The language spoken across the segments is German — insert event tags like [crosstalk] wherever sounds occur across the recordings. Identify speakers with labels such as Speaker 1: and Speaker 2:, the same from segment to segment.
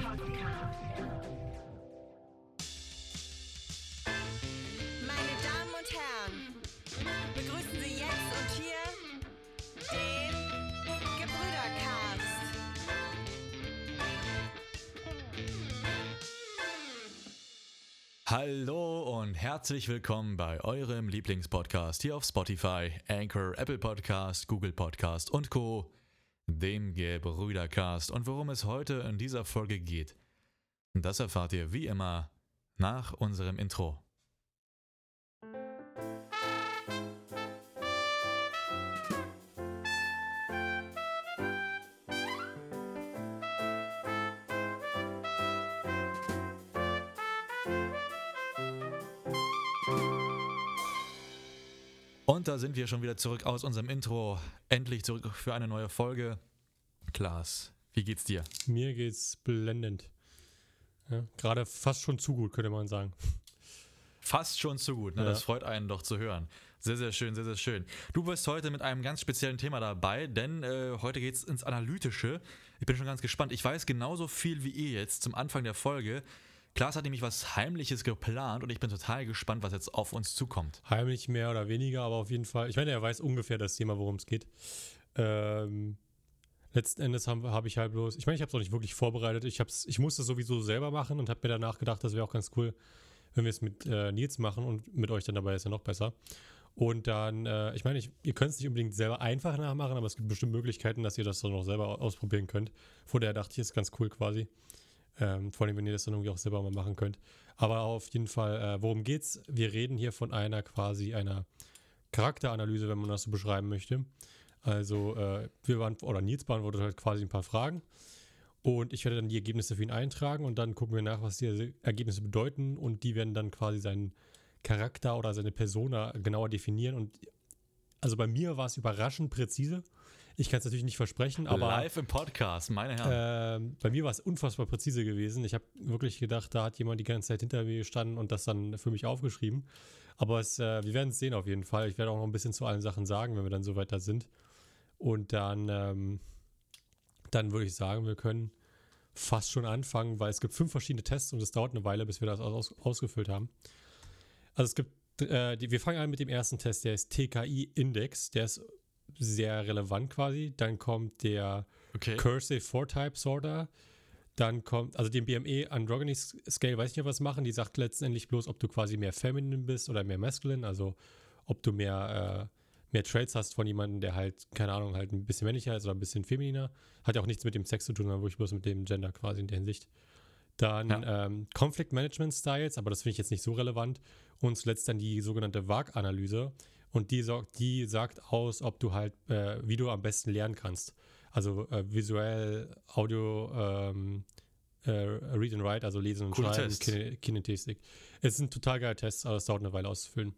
Speaker 1: Meine Damen und Herren, begrüßen Sie jetzt und hier den Gebrüdercast.
Speaker 2: Hallo und herzlich willkommen bei eurem Lieblingspodcast hier auf Spotify, Anchor, Apple Podcast, Google Podcast und Co., dem Gebrüdercast. Und worum es heute in dieser Folge geht, das erfahrt ihr wie immer nach unserem Intro. Und da sind wir schon wieder zurück aus unserem Intro. Endlich zurück für eine neue Folge. Klaas, wie geht's dir?
Speaker 3: Mir geht's blendend. Ja, Gerade fast schon zu gut, könnte man sagen.
Speaker 2: Fast schon zu gut, ne?
Speaker 3: Ja.
Speaker 2: das freut einen doch zu hören. Sehr, sehr schön, sehr, sehr schön. Du bist heute mit einem ganz speziellen Thema dabei, denn äh, heute geht's ins Analytische. Ich bin schon ganz gespannt. Ich weiß genauso viel wie ihr jetzt zum Anfang der Folge. Klaas hat nämlich was Heimliches geplant und ich bin total gespannt, was jetzt auf uns zukommt.
Speaker 3: Heimlich mehr oder weniger, aber auf jeden Fall. Ich meine, er weiß ungefähr das Thema, worum es geht. Ähm, letzten Endes habe hab ich halt bloß, ich meine, ich habe es auch nicht wirklich vorbereitet. Ich, hab's, ich musste es sowieso selber machen und habe mir danach gedacht, das wäre auch ganz cool, wenn wir es mit äh, Nils machen und mit euch dann dabei ist ja noch besser. Und dann, äh, ich meine, ich, ihr könnt es nicht unbedingt selber einfach nachmachen, aber es gibt bestimmt Möglichkeiten, dass ihr das dann noch selber ausprobieren könnt. Von daher dachte ich, ist ganz cool quasi. Ähm, vor allem, wenn ihr das dann irgendwie auch selber mal machen könnt. Aber auf jeden Fall, äh, worum geht's? Wir reden hier von einer quasi einer Charakteranalyse, wenn man das so beschreiben möchte. Also, äh, wir waren, oder Nils beantwortet halt quasi ein paar Fragen. Und ich werde dann die Ergebnisse für ihn eintragen und dann gucken wir nach, was die Ergebnisse bedeuten. Und die werden dann quasi seinen Charakter oder seine Persona genauer definieren. Und also bei mir war es überraschend präzise. Ich kann es natürlich nicht versprechen, aber.
Speaker 2: Live im Podcast, meine Herren.
Speaker 3: Ähm, bei mir war es unfassbar präzise gewesen. Ich habe wirklich gedacht, da hat jemand die ganze Zeit hinter mir gestanden und das dann für mich aufgeschrieben. Aber es, äh, wir werden es sehen auf jeden Fall. Ich werde auch noch ein bisschen zu allen Sachen sagen, wenn wir dann so weiter sind. Und dann, ähm, dann würde ich sagen, wir können fast schon anfangen, weil es gibt fünf verschiedene Tests und es dauert eine Weile, bis wir das aus, ausgefüllt haben. Also es gibt, äh, die, wir fangen an mit dem ersten Test, der ist TKI-Index, der ist sehr relevant quasi. Dann kommt der
Speaker 2: Okay.
Speaker 3: Cursive Four-Type Sorter. Dann kommt, also den BME Androgyny Scale, weiß ich nicht, was machen. Die sagt letztendlich bloß, ob du quasi mehr Feminine bist oder mehr Masculine. Also ob du mehr, äh, mehr Traits hast von jemandem, der halt, keine Ahnung, halt ein bisschen männlicher ist oder ein bisschen femininer. Hat ja auch nichts mit dem Sex zu tun, sondern wirklich bloß mit dem Gender quasi in der Hinsicht. Dann
Speaker 2: Ja.
Speaker 3: ähm, Conflict Management Styles, aber das finde ich jetzt nicht so relevant. Und zuletzt dann die sogenannte VAG-Analyse. Und die, sorgt, die sagt aus, ob du halt, äh, wie du am besten lernen kannst. Also äh, visuell, Audio, ähm, äh, Read and Write, also Lesen und
Speaker 2: Cooler
Speaker 3: Schreiben,
Speaker 2: Test.
Speaker 3: Kine Kinetistik. Es ein total geiler Test, aber es dauert eine Weile auszufüllen.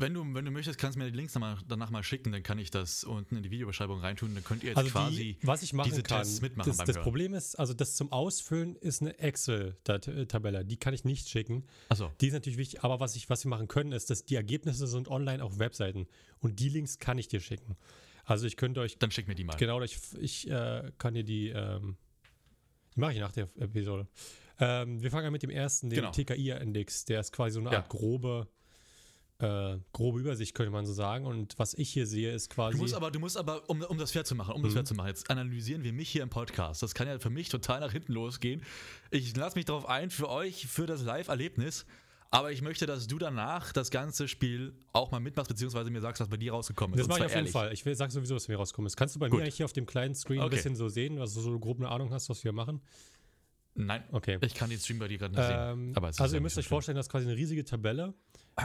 Speaker 2: Wenn du, wenn du möchtest, kannst du mir die Links danach, mal schicken, dann kann ich das unten in die Videobeschreibung reintun. Dann könnt ihr jetzt
Speaker 3: Also
Speaker 2: quasi
Speaker 3: die, was ich machen
Speaker 2: diese
Speaker 3: kann,
Speaker 2: Tests mitmachen
Speaker 3: das, das. Problem ist, also das zum Ausfüllen ist eine Excel-Tabelle, die kann ich nicht schicken.
Speaker 2: Achso.
Speaker 3: Die ist natürlich wichtig, aber was, ich, was wir machen können, ist, dass die Ergebnisse sind online auf Webseiten und die Links kann ich dir schicken. Also ich könnte euch,
Speaker 2: Dann schick mir die mal.
Speaker 3: genau, ich, ich äh, kann dir die, ähm, die mache ich nach der Episode. Ähm, wir fangen an mit dem ersten, dem
Speaker 2: Genau.
Speaker 3: TKI-Index, der ist quasi so eine
Speaker 2: Ja.
Speaker 3: Art grobe, äh, grobe Übersicht, könnte man so sagen. Und was ich hier sehe, ist quasi...
Speaker 2: Du musst aber, du musst aber, um, um das fair zu machen, um das
Speaker 3: Mhm.
Speaker 2: fair zu machen, jetzt analysieren wir mich hier im Podcast. Das kann ja für mich total nach hinten losgehen. Ich lasse mich darauf ein, für euch, für das Live-Erlebnis. Aber ich möchte, dass du danach das ganze Spiel auch mal mitmachst, beziehungsweise mir sagst, was bei dir rausgekommen ist.
Speaker 3: Das mache ich auf jeden
Speaker 2: ehrlich.
Speaker 3: Fall. Ich will, sag sowieso, was mir rauskommen ist. Kannst du bei
Speaker 2: Gut.
Speaker 3: mir eigentlich hier auf dem kleinen Screen ein
Speaker 2: Okay.
Speaker 3: bisschen so sehen, was du so grob eine Ahnung hast, was wir machen?
Speaker 2: Nein,
Speaker 3: Okay.
Speaker 2: ich kann den Stream bei dir gerade nicht
Speaker 3: Ähm,
Speaker 2: sehen.
Speaker 3: Also ihr müsst euch vorstellen, das ist quasi eine riesige Tabelle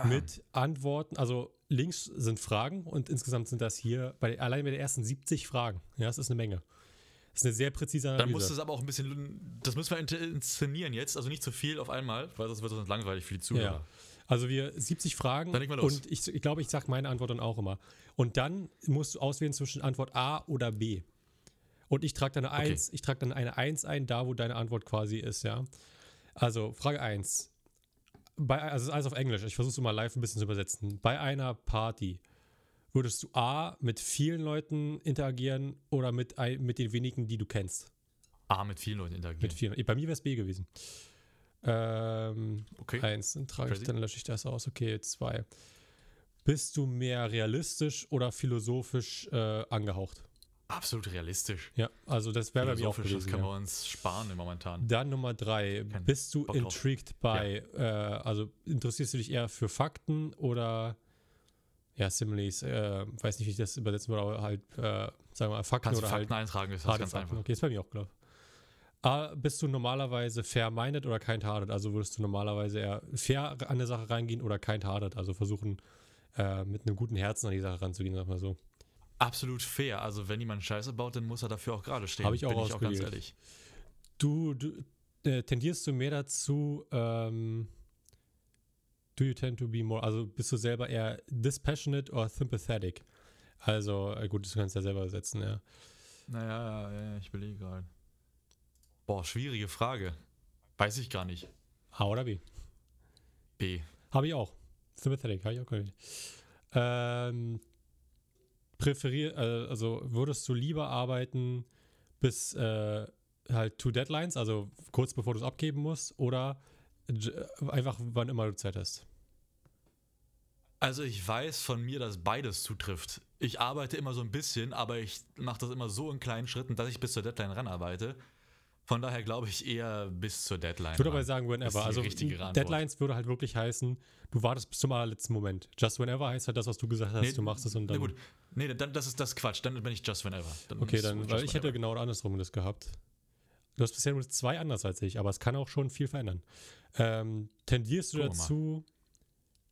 Speaker 3: mit Antworten. Also links sind Fragen und insgesamt sind das hier bei, allein bei den ersten 70 Fragen. Ja, das ist eine Menge. Das ist eine sehr präzise Analyse.
Speaker 2: Dann muss es aber auch ein bisschen, das müssen wir inszenieren jetzt, also nicht zu viel auf einmal, weil das wird sonst langweilig für die Zuhörer.
Speaker 3: Ja. Also wir 70 Fragen und ich, ich glaube, ich sage meine Antwort dann auch immer. Und dann musst du auswählen zwischen Antwort A oder B. Und ich trage dann eine
Speaker 2: Okay.
Speaker 3: 1, ich trage dann eine 1 ein, da wo deine Antwort quasi ist, ja. Also Frage 1. Bei, also es ist alles auf Englisch, ich versuche es mal live ein bisschen zu übersetzen. Bei einer Party würdest du A mit vielen Leuten interagieren oder mit, mit den wenigen, die du kennst?
Speaker 2: A, mit vielen Leuten interagieren.
Speaker 3: Mit vielen. Bei mir wäre es B gewesen. Ähm,
Speaker 2: okay.
Speaker 3: Eins, dann trage ich, dann lösche ich das aus. Okay, zwei. Bist du mehr realistisch oder philosophisch äh, angehaucht?
Speaker 2: Absolut realistisch.
Speaker 3: Ja, also das wäre bei mir auch
Speaker 2: Philosophisch, das
Speaker 3: gewesen.
Speaker 2: können
Speaker 3: Ja.
Speaker 2: wir uns sparen im momentan.
Speaker 3: Dann Nummer drei.
Speaker 2: Kein
Speaker 3: Bist du
Speaker 2: Bock
Speaker 3: intrigued by, äh, also interessierst du dich eher für Fakten oder ja, Similes, äh, weiß nicht, wie ich das übersetzen würde, aber halt, äh, sagen wir mal, Fakten
Speaker 2: Kannst
Speaker 3: oder
Speaker 2: Fakten
Speaker 3: halt
Speaker 2: eintragen, ist das ganz
Speaker 3: Fakten.
Speaker 2: einfach.
Speaker 3: Okay, ist bei mir auch klar. Ah, bist du normalerweise fair-minded oder kind-hearted? Also würdest du normalerweise eher fair an eine Sache reingehen oder kind-hearted? Also versuchen, äh, mit einem guten Herzen an die Sache ranzugehen, sag mal so.
Speaker 2: Absolut fair. Also wenn jemand Scheiße baut, dann muss er dafür auch gerade stehen.
Speaker 3: Hab ich auch
Speaker 2: Bin ich auch ganz
Speaker 3: ausgewählt.
Speaker 2: ehrlich.
Speaker 3: Du, du äh, tendierst du mehr dazu, ähm, do you tend to be more, also bist du selber eher dispassionate or sympathetic? Also, äh, gut, das kannst du ja selber setzen, ja.
Speaker 2: Naja, ja, ja, ich überlege gerade. Boah, schwierige Frage. Weiß ich gar nicht.
Speaker 3: A oder B?
Speaker 2: B.
Speaker 3: Habe ich auch. Sympathetic, habe ich auch gewählt. Ähm, präferier, äh, also würdest du lieber arbeiten bis äh, halt to Deadlines, also kurz bevor du es abgeben musst, oder j- einfach wann immer du Zeit hast?
Speaker 2: Also ich weiß von mir, dass beides zutrifft. Ich arbeite immer so ein bisschen, aber ich mache das immer so in kleinen Schritten, dass ich bis zur Deadline ranarbeite. Von daher glaube ich eher bis zur Deadline.
Speaker 3: Ich würde aber sagen, whenever. Also. Deadlines würde halt wirklich heißen, du wartest bis zum allerletzten Moment. Just whenever heißt halt das, was du gesagt hast,
Speaker 2: Nee,
Speaker 3: du machst es und
Speaker 2: Na
Speaker 3: dann.
Speaker 2: gut. Nee, dann, das ist das Quatsch. Dann bin ich just whenever. Dann
Speaker 3: Okay, dann, weil ich hätte genau andersrum das gehabt. Du hast bisher nur zwei anders als ich, aber es kann auch schon viel verändern. Ähm, tendierst du
Speaker 2: mal.
Speaker 3: dazu,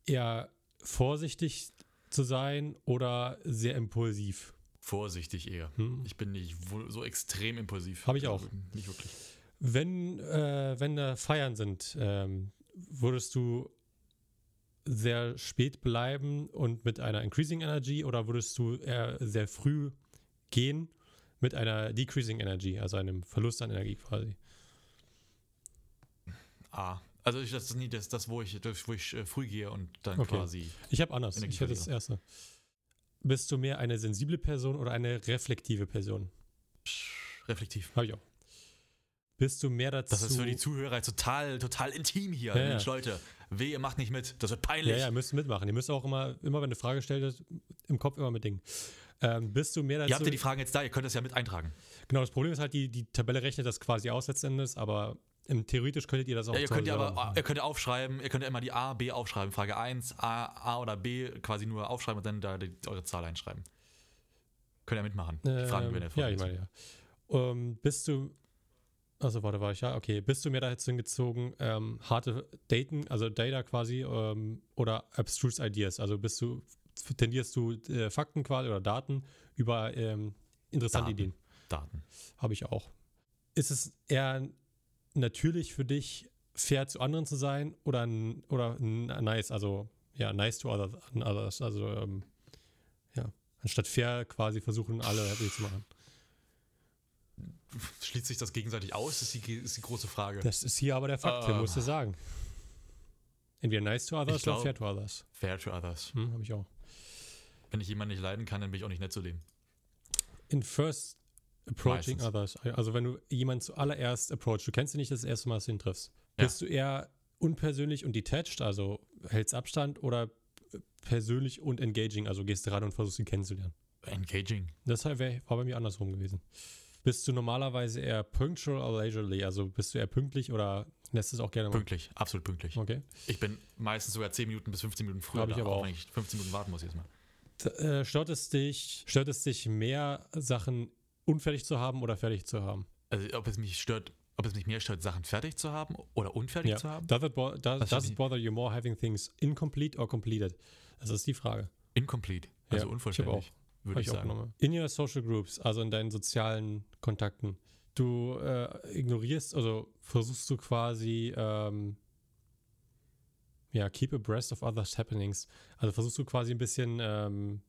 Speaker 3: eher vorsichtig zu sein oder sehr impulsiv?
Speaker 2: Vorsichtig eher.
Speaker 3: Hm?
Speaker 2: Ich bin nicht so extrem impulsiv.
Speaker 3: Hab ich
Speaker 2: Also
Speaker 3: auch.
Speaker 2: Nicht wirklich.
Speaker 3: Wenn, äh, wenn da Feiern sind, ähm, würdest du sehr spät bleiben und mit einer Increasing Energy oder würdest du eher sehr früh gehen mit einer Decreasing Energy, also einem Verlust an Energie quasi?
Speaker 2: Ah. Also ich, das ist nie das, das wo ich, wo ich äh, früh gehe und dann
Speaker 3: Okay.
Speaker 2: quasi.
Speaker 3: Ich habe anders.
Speaker 2: Energie
Speaker 3: Ich hätte das erste. Bist du mehr eine sensible Person oder eine reflektive Person?
Speaker 2: psch, Reflektiv.
Speaker 3: Habe ich auch. Bist du mehr dazu?
Speaker 2: Das ist für die Zuhörer total, total intim hier.
Speaker 3: Ja, ja.
Speaker 2: Mensch, Leute, weh, ihr macht nicht mit. Das wird peinlich.
Speaker 3: ja, ja, ihr müsst mitmachen. Ihr müsst auch immer, immer wenn eine Frage stellt, im Kopf immer mit Dingen. Ähm, bist du mehr dazu?
Speaker 2: Ihr habt ja die Fragen jetzt da, ihr könnt das ja mit eintragen.
Speaker 3: genau, das Problem ist halt, die, die Tabelle rechnet das quasi aus letzten Endes, aber theoretisch könntet ihr das auch
Speaker 2: Ja, ihr könnt ja aber,
Speaker 3: machen.
Speaker 2: ihr könnt aufschreiben, ihr könnt ja immer die A, B aufschreiben. Frage 1, A, A oder B quasi nur aufschreiben und dann da die, eure Zahl einschreiben. Könnt ihr mitmachen. Die Fragen
Speaker 3: Ähm,
Speaker 2: werden
Speaker 3: ja, ich meine, ja. Ähm, bist du, also warte, war ich ja, okay, bist du mehr dazu hingezogen, ähm, harte Daten, also Data quasi, ähm, oder abstruse Ideas, also bist du, tendierst du äh, Fakten quasi oder Daten über ähm, interessante
Speaker 2: Daten.
Speaker 3: Ideen?
Speaker 2: Daten.
Speaker 3: Habe ich auch. Ist es eher natürlich für dich, fair zu anderen zu sein oder, oder nice, also ja, nice to others, also ähm, ja, anstatt fair quasi versuchen, alle happy zu machen.
Speaker 2: Schließt sich das gegenseitig aus, ist die, ist die große Frage.
Speaker 3: Das ist hier aber der Fakt, der
Speaker 2: Ah.
Speaker 3: musst du sagen. Entweder nice to others
Speaker 2: Ich
Speaker 3: oder
Speaker 2: glaub-
Speaker 3: fair to others.
Speaker 2: Fair to others.
Speaker 3: Hm, habe ich auch.
Speaker 2: Wenn ich jemanden nicht leiden kann, dann bin ich auch nicht nett zu dem.
Speaker 3: In first approaching
Speaker 2: Meistens.
Speaker 3: others, also wenn du jemanden zuallererst approach, du kennst ihn nicht das erste Mal, dass du ihn triffst,
Speaker 2: Ja.
Speaker 3: bist du eher unpersönlich und detached, also hältst Abstand oder persönlich und engaging, also gehst ran und versuchst ihn kennenzulernen.
Speaker 2: Engaging.
Speaker 3: Das war bei mir andersrum gewesen. Bist du normalerweise eher punctual oder leisurely, also bist du eher pünktlich oder lässt es auch gerne mal?
Speaker 2: Pünktlich, absolut pünktlich.
Speaker 3: Okay.
Speaker 2: Ich bin meistens sogar 10 Minuten bis 15 Minuten früher
Speaker 3: Hab ich
Speaker 2: da,
Speaker 3: aber auch.
Speaker 2: wenn ich 15 Minuten warten muss jetzt mal.
Speaker 3: Äh, stört, es dich, stört es dich mehr, Sachen unfertig zu haben oder fertig zu haben?
Speaker 2: Also ob es mich stört, ob es mich mehr stört, Sachen fertig zu haben oder unfertig
Speaker 3: Ja.
Speaker 2: zu haben?
Speaker 3: Does it, bo does, does it bother you more having things incomplete or completed? Das ist die Frage.
Speaker 2: Incomplete.
Speaker 3: Ja,
Speaker 2: Also
Speaker 3: ich
Speaker 2: unvollständig, würde ich,
Speaker 3: ich
Speaker 2: sagen.
Speaker 3: In your social groups, also in deinen sozialen Kontakten, du äh, ignorierst, also versuchst du quasi, ähm, ja, keep abreast of others happenings. Also versuchst du quasi ein bisschen ähm,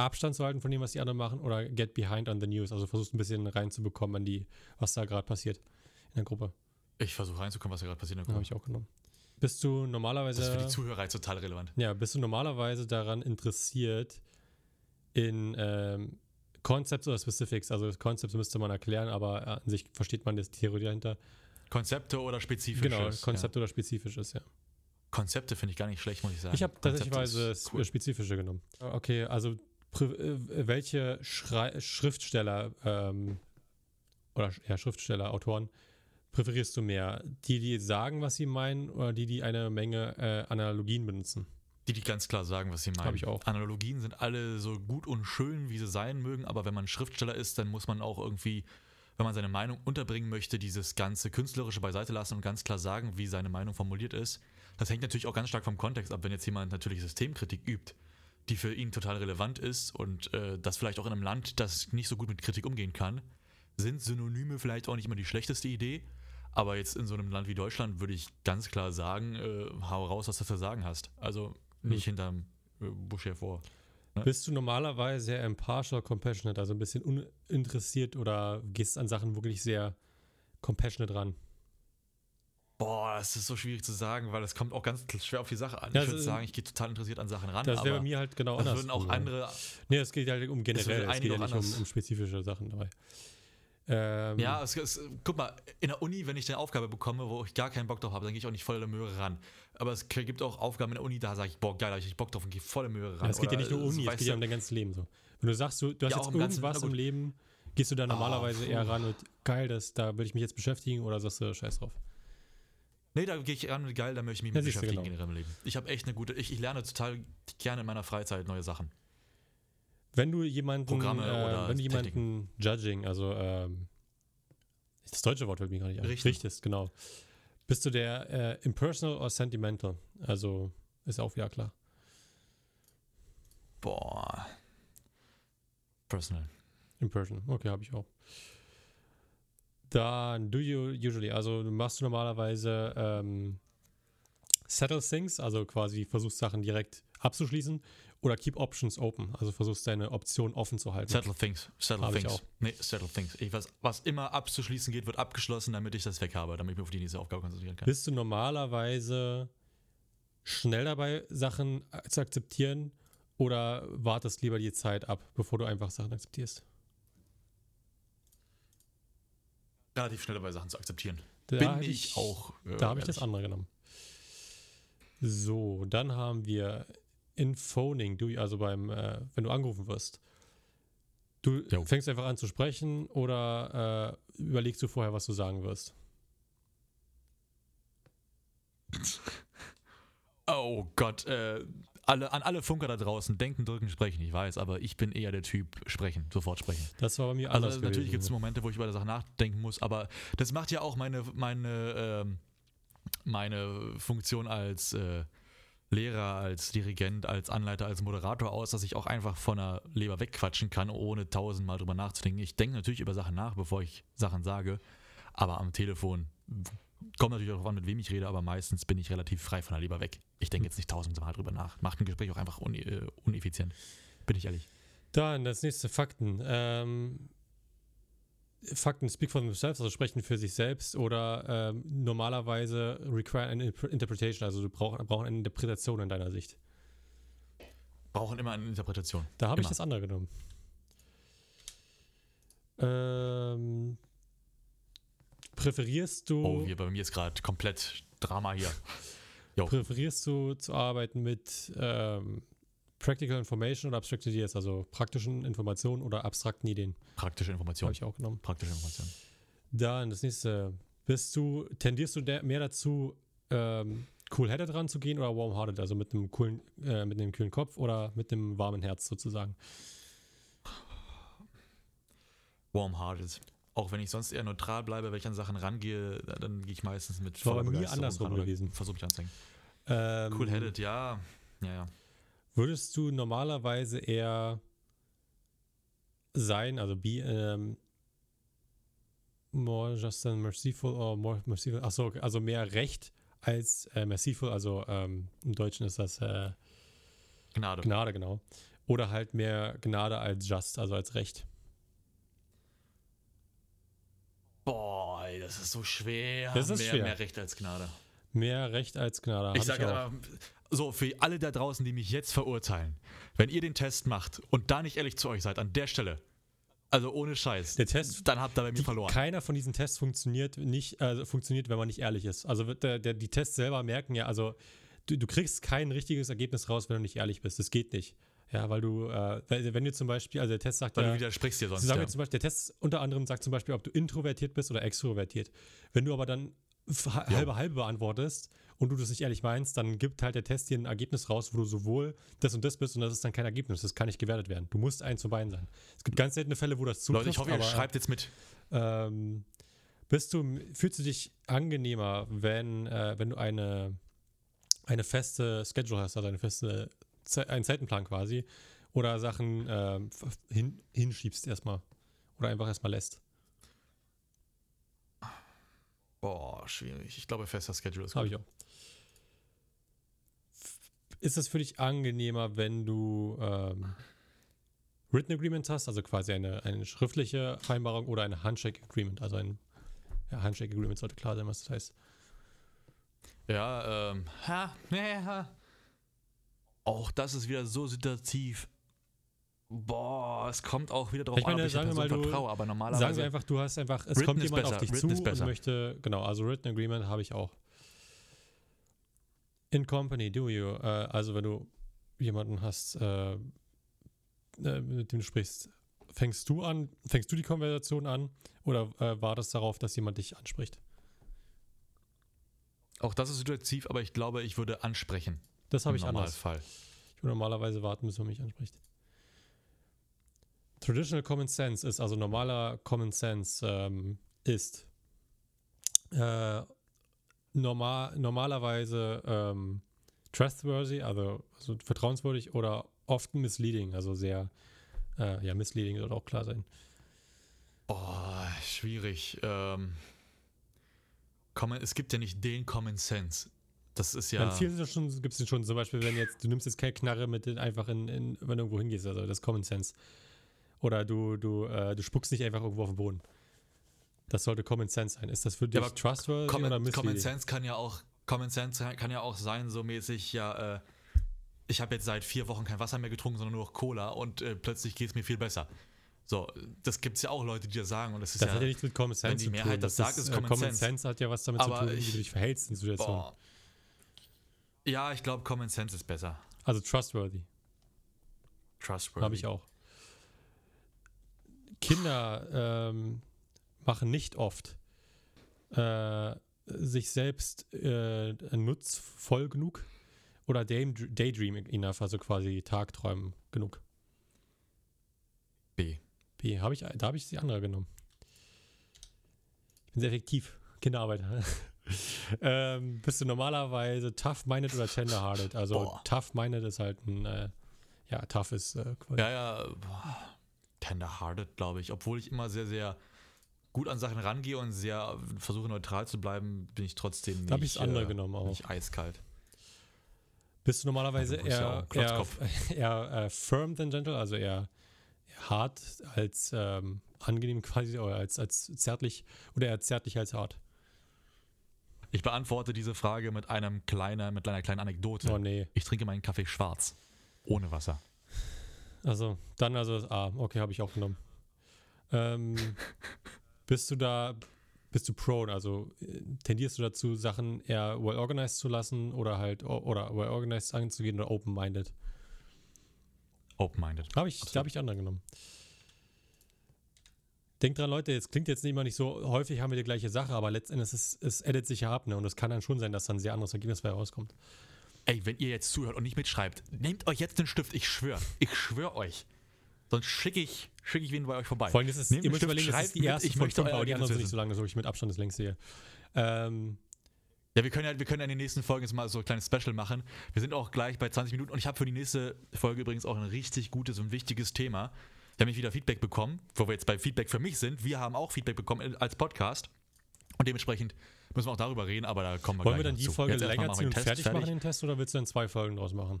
Speaker 3: Abstand zu halten von dem, was die anderen machen oder get behind on the news. Also versuchst ein bisschen reinzubekommen an die, was da gerade passiert in der Gruppe.
Speaker 2: Ich versuche reinzukommen, was da gerade passiert. in der
Speaker 3: Habe
Speaker 2: Gruppe.
Speaker 3: ich auch genommen. Bist du normalerweise.
Speaker 2: Das ist für die Zuhörer jetzt total relevant.
Speaker 3: Ja, bist du normalerweise daran interessiert, in ähm, Concepts oder Specifics. Also Concepts müsste man erklären, aber an sich versteht man das Theorie dahinter.
Speaker 2: Konzepte oder spezifisches?
Speaker 3: Genau, Konzept oder spezifisches, ja.
Speaker 2: Konzepte finde ich gar nicht schlecht, muss ich sagen.
Speaker 3: Ich habe tatsächlich
Speaker 2: cool.
Speaker 3: spezifische genommen. Okay, also welche Schrei Schriftsteller ähm, oder ja, Schriftsteller, Autoren präferierst du mehr? Die, die sagen, was sie meinen oder die, die eine Menge äh, Analogien benutzen?
Speaker 2: Die, die ganz klar sagen, was sie meinen.
Speaker 3: Hab ich auch.
Speaker 2: Analogien sind alle so gut und schön, wie sie sein mögen, aber wenn man Schriftsteller ist, dann muss man auch irgendwie, wenn man seine Meinung unterbringen möchte, dieses ganze Künstlerische beiseite lassen und ganz klar sagen, wie seine Meinung formuliert ist. Das hängt natürlich auch ganz stark vom Kontext ab, wenn jetzt jemand natürlich Systemkritik übt, die für ihn total relevant ist und äh, das vielleicht auch in einem Land, das nicht so gut mit Kritik umgehen kann, sind Synonyme vielleicht auch nicht immer die schlechteste Idee. Aber jetzt in so einem Land wie Deutschland würde ich ganz klar sagen, äh, hau raus, was du zu sagen hast. Also nicht hinterm äh, Busch hervor. Ja.
Speaker 3: Bist du normalerweise sehr impartial, compassionate, also ein bisschen uninteressiert oder gehst an Sachen wirklich sehr compassionate ran?
Speaker 2: Boah, das ist so schwierig zu sagen, weil es kommt auch ganz schwer auf die Sache an.
Speaker 3: Ja,
Speaker 2: ich würde sagen, ich gehe total interessiert an Sachen ran.
Speaker 3: Das wäre bei mir halt genau anders.
Speaker 2: würden auch andere.
Speaker 3: Nee, es geht halt um generell,
Speaker 2: würden
Speaker 3: es geht ja nicht um, um spezifische Sachen dabei. Ähm,
Speaker 2: Ja, es, es, guck mal, in der Uni, wenn ich eine Aufgabe bekomme, wo ich gar keinen Bock drauf habe, dann gehe ich auch nicht voller Möhre ran. Aber es gibt auch Aufgaben in der Uni, da sage ich, boah, geil, da habe ich Bock drauf und gehe voller Möhre ran.
Speaker 3: Ja, es geht ja nicht nur um Uni, es geht ja um dein ganzes Leben so. Wenn du sagst, du, du hast
Speaker 2: Ja,
Speaker 3: jetzt
Speaker 2: ganzen-
Speaker 3: irgendwas
Speaker 2: na
Speaker 3: im. Leben, gehst du da normalerweise
Speaker 2: puh.
Speaker 3: eher ran und geil, das, da will ich mich jetzt beschäftigen oder sagst du scheiß drauf?
Speaker 2: Nee, da gehe ich und geil, da möchte ich mich
Speaker 3: Ja,
Speaker 2: mit
Speaker 3: du,
Speaker 2: beschäftigen
Speaker 3: genau.
Speaker 2: in ihrem Leben. Ich habe echt eine gute, ich, ich lerne total gerne in meiner Freizeit neue Sachen.
Speaker 3: Wenn du jemanden,
Speaker 2: Programme
Speaker 3: äh,
Speaker 2: oder
Speaker 3: wenn du jemanden judging, also ähm, das deutsche Wort fällt mir gar nicht ein.
Speaker 2: Richten.
Speaker 3: Richtest, genau. Bist du der äh, impersonal oder sentimental? Also ist auch wieder klar.
Speaker 2: Boah. Personal.
Speaker 3: Impression, okay, habe ich auch. Dann do you usually, also machst du normalerweise ähm, settle things, also quasi versuchst Sachen direkt abzuschließen oder keep options open, also versuchst deine Option offen zu halten.
Speaker 2: Settle things. Settle
Speaker 3: Hab
Speaker 2: things.
Speaker 3: auch.
Speaker 2: Nee, settle things. Ich, was, was immer abzuschließen geht, wird abgeschlossen, damit ich das weg habe, damit ich mich auf die nächste Aufgabe konzentrieren kann.
Speaker 3: Bist du normalerweise schnell dabei, Sachen zu akzeptieren oder wartest lieber die Zeit ab, bevor du einfach Sachen akzeptierst?
Speaker 2: Relativ schnell dabei, Sachen zu akzeptieren.
Speaker 3: Da
Speaker 2: Bin
Speaker 3: hab
Speaker 2: ich auch. äh,
Speaker 3: Da habe ich das andere genommen. So, dann haben wir in Phoning, du, also beim, äh, wenn du angerufen wirst. Du
Speaker 2: Jo.
Speaker 3: fängst einfach an zu sprechen oder äh, überlegst du vorher, was du sagen wirst? [laughs]
Speaker 2: Oh Gott, äh, alle, an alle Funker da draußen, denken, drücken, sprechen, ich weiß, aber ich bin eher der Typ sprechen, sofort sprechen.
Speaker 3: Das war bei mir
Speaker 2: Also
Speaker 3: anders
Speaker 2: natürlich gibt es Momente, wo ich über Sachen nachdenken muss, aber das macht ja auch meine, meine, ähm, meine Funktion als äh, Lehrer, als Dirigent, als Anleiter, als Moderator aus, dass ich auch einfach von der Leber wegquatschen kann, ohne tausendmal drüber nachzudenken. Ich denke natürlich über Sachen nach, bevor ich Sachen sage, aber am Telefon kommt natürlich auch darauf an, mit wem ich rede, aber meistens bin ich relativ frei von der Leber weg. Ich denke jetzt nicht tausendmal drüber nach. Macht ein Gespräch auch einfach un äh, uneffizient. Bin ich ehrlich.
Speaker 3: Dann das nächste Fakten. Ähm, Fakten speak for themselves, also sprechen für sich selbst oder ähm, normalerweise require an Interp- interpretation, also du brauch, brauchen eine Interpretation in deiner Sicht.
Speaker 2: Brauchen immer eine Interpretation.
Speaker 3: Da habe ich das andere genommen. Ähm, präferierst du
Speaker 2: Oh, hier bei mir ist gerade komplett Drama hier. [laughs] Jo.
Speaker 3: präferierst du zu arbeiten mit ähm, Practical Information oder Abstract Ideas, also praktischen Informationen oder abstrakten Ideen?
Speaker 2: Praktische
Speaker 3: Habe
Speaker 2: Information.
Speaker 3: ich auch genommen.
Speaker 2: Praktische Information.
Speaker 3: Dann das nächste. Bist du, tendierst du mehr dazu, ähm, cool-headed ranzugehen oder warm-hearted, also mit einem coolen, äh, mit einem kühlen Kopf oder mit einem warmen Herz sozusagen?
Speaker 2: Warm-hearted. Auch wenn ich sonst eher neutral bleibe, wenn ich an Sachen rangehe, dann gehe ich meistens mit
Speaker 3: War bei mir andersrum gewesen.
Speaker 2: Versuche mich anzuhängen.
Speaker 3: Ähm,
Speaker 2: Cool-headed, ja. Ja, ja.
Speaker 3: Würdest du normalerweise eher sein, also be ähm, more just than merciful or more merciful, achso, okay, also mehr Recht als äh, merciful, also ähm, im Deutschen ist das äh,
Speaker 2: Gnade.
Speaker 3: Gnade, genau. Oder halt mehr Gnade als just, also als Recht.
Speaker 2: Boah, ey, das ist so schwer.
Speaker 3: Das ist
Speaker 2: mehr,
Speaker 3: schwer.
Speaker 2: mehr Recht als Gnade.
Speaker 3: Mehr Recht als Gnade.
Speaker 2: Ich sage aber, so, für alle da draußen, die mich jetzt verurteilen, wenn ihr den Test macht und da nicht ehrlich zu euch seid, an der Stelle, Also ohne Scheiß.
Speaker 3: Der Test,
Speaker 2: Dann habt ihr bei mir
Speaker 3: die,
Speaker 2: verloren.
Speaker 3: keiner von diesen Tests funktioniert nicht, äh, funktioniert, wenn man nicht ehrlich ist. Also der, der, die Tests selber merken ja, also du, du kriegst kein richtiges Ergebnis raus, wenn du nicht ehrlich bist. Das geht nicht. Ja, weil du, äh, wenn du zum Beispiel, also der Test sagt
Speaker 2: Weil
Speaker 3: ja,
Speaker 2: du widersprichst dir sonst. Ja.
Speaker 3: Beispiel, der Test unter anderem sagt zum Beispiel, ob du introvertiert bist oder extrovertiert. Wenn du aber dann f-
Speaker 2: Jo.
Speaker 3: halbe halbe beantwortest und du das nicht ehrlich meinst, dann gibt halt der Test dir ein Ergebnis raus, wo du sowohl das und das bist und das ist dann kein Ergebnis. Das kann nicht gewertet werden. Du musst eins von beiden sein. Es gibt ganz seltene Fälle, wo das zutrifft.
Speaker 2: Leute, ich hoffe, ihr
Speaker 3: aber,
Speaker 2: schreibt jetzt mit.
Speaker 3: ähm, bist du, fühlst du dich angenehmer, wenn, äh, wenn du eine, eine feste Schedule hast, also eine feste, einen Zeitenplan quasi, oder Sachen f- hin, hinschiebst erstmal oder einfach erstmal lässt?
Speaker 2: Boah, schwierig. Ich glaube, fester Schedule ist gut.
Speaker 3: ich auch. Ist es für dich angenehmer, wenn du ähm, Written Agreement hast, also quasi eine, eine schriftliche Vereinbarung oder eine Handshake Agreement, also ein ja, Handshake Agreement sollte klar sein, was das heißt.
Speaker 2: Ja, ähm, ha, [laughs] ja. Auch das ist wieder so situativ. Boah, es kommt auch wieder drauf
Speaker 3: Ich meine,
Speaker 2: an, ob ich
Speaker 3: sagen wir mal, du-
Speaker 2: vertraue, aber
Speaker 3: Sagen wir
Speaker 2: normalerweise.
Speaker 3: einfach, du hast einfach, es
Speaker 2: Written
Speaker 3: kommt jemand auf
Speaker 2: besser,
Speaker 3: dich
Speaker 2: written
Speaker 3: zu und möchte, genau, also Written Agreement habe ich auch. In Company, do you, äh, also wenn du jemanden hast, äh, äh, mit dem du sprichst, fängst du an, fängst du die Konversation an oder äh, war das darauf, dass jemand dich anspricht?
Speaker 2: Auch das ist situativ, aber ich glaube, ich würde ansprechen.
Speaker 3: Das habe ich anders.
Speaker 2: Normalfall.
Speaker 3: Ich würde normalerweise warten, bis man mich anspricht. Traditional Common Sense ist, also normaler Common Sense ähm, ist äh, normal, normalerweise ähm, trustworthy, also, also vertrauenswürdig oder oft misleading, also sehr, äh, ja, misleading sollte auch klar sein.
Speaker 2: Boah, schwierig. Ähm, es gibt ja nicht den Common Sense. Das ist ja.
Speaker 3: Ja. Viel gibt es schon, zum Beispiel, wenn jetzt, du nimmst jetzt keine Knarre mit in, einfach in, in, wenn du irgendwo hingehst, also das ist Common Sense. Oder du, du, äh, du spuckst nicht einfach irgendwo auf den Boden. Das sollte Common Sense sein. Ist das für dich
Speaker 2: aber
Speaker 3: trustworthy oder
Speaker 2: Common,
Speaker 3: misleading?
Speaker 2: Common Sense kann ja auch Common Sense kann ja auch sein, so mäßig, ja, äh, ich habe jetzt seit vier Wochen kein Wasser mehr getrunken, sondern nur noch Cola und äh, plötzlich geht es mir viel besser. So, das gibt es ja auch Leute, die das sagen und das ist
Speaker 3: Das
Speaker 2: ja.
Speaker 3: hat ja nichts mit Common Sense
Speaker 2: die
Speaker 3: zu
Speaker 2: Mehrheit
Speaker 3: tun.
Speaker 2: das sagt, ist
Speaker 3: äh,
Speaker 2: Common
Speaker 3: Common
Speaker 2: Sense.
Speaker 3: Sense hat ja was damit
Speaker 2: Aber
Speaker 3: zu tun, wie
Speaker 2: ich-
Speaker 3: du dich verhältst in Situationen.
Speaker 2: boah. Ja, ich glaube, Common Sense ist besser.
Speaker 3: Also trustworthy,
Speaker 2: Trustworthy.
Speaker 3: habe ich auch. Kinder ähm, machen nicht oft äh, sich selbst äh, nutzvoll genug oder daydr- daydreaming enough, also quasi Tagträumen genug.
Speaker 2: B.
Speaker 3: B, habe ich, da habe ich die andere genommen. Ich bin sehr effektiv. Kinderarbeiter. [laughs] ähm, bist du normalerweise tough-minded oder tender-hearted? Also tough-minded ist halt ein, äh, ja, tough ist äh, quasi.
Speaker 2: Ja, ja, tender-hearted, glaube ich. Obwohl ich immer sehr, sehr gut an Sachen rangehe und sehr versuche neutral zu bleiben, bin ich trotzdem nicht,
Speaker 3: Da ich das andere
Speaker 2: äh,
Speaker 3: genommen auch.
Speaker 2: nicht eiskalt.
Speaker 3: Bist du normalerweise
Speaker 2: du bist ja
Speaker 3: eher, eher, [laughs] eher äh, firm than gentle, also eher, eher hart als ähm, angenehm quasi oder als, als zärtlich oder eher zärtlich als hart?
Speaker 2: Ich beantworte diese Frage mit einem kleinen, mit einer kleinen Anekdote.
Speaker 3: Oh nee.
Speaker 2: Ich trinke meinen Kaffee schwarz. Ohne Wasser.
Speaker 3: Also, dann also das A. Okay, habe ich auch genommen. Ähm, [laughs] bist du da, bist du prone, also äh, tendierst du dazu, Sachen eher well organized zu lassen oder halt, oder well organized anzugehen oder open-minded?
Speaker 2: Open-minded.
Speaker 3: Habe ich, da habe ich andere genommen. Denkt dran, Leute, es klingt jetzt immer nicht so, häufig haben wir die gleiche Sache, aber letztendlich ist es, edit sich ja ab, ne? Und es kann dann schon sein, dass dann ein sehr anderes Ergebnis bei rauskommt.
Speaker 2: Ey, wenn ihr jetzt zuhört und nicht mitschreibt, nehmt euch jetzt den Stift, ich schwöre. Ich schwöre euch. Sonst schicke ich, schicke ich wen bei euch vorbei.
Speaker 3: Vor allem, das ist,
Speaker 2: Nehmt
Speaker 3: ihr müsst
Speaker 2: Stift,
Speaker 3: überlegen, das ist die
Speaker 2: mit,
Speaker 3: erste
Speaker 2: ich möchte
Speaker 3: fünf, aber die anderen sind nicht so lange, so ich mit Abstand das längste hier. Ähm,
Speaker 2: Ja, wir können ja, wir können ja in den nächsten Folgen jetzt mal so ein kleines Special machen. Wir sind auch gleich bei 20 Minuten und ich habe für die nächste Folge übrigens auch ein richtig gutes und wichtiges Thema. Ich habe nämlich wieder Feedback bekommen, wo wir jetzt bei Feedback für mich sind. Wir haben auch Feedback bekommen als Podcast und dementsprechend müssen wir auch darüber reden, aber da kommen wir
Speaker 3: wollen wir dann die
Speaker 2: zu.
Speaker 3: Folge
Speaker 2: Jetzt
Speaker 3: länger ziehen und
Speaker 2: den
Speaker 3: fertig,
Speaker 2: Test
Speaker 3: machen, den Test, oder willst du dann zwei Folgen draus machen?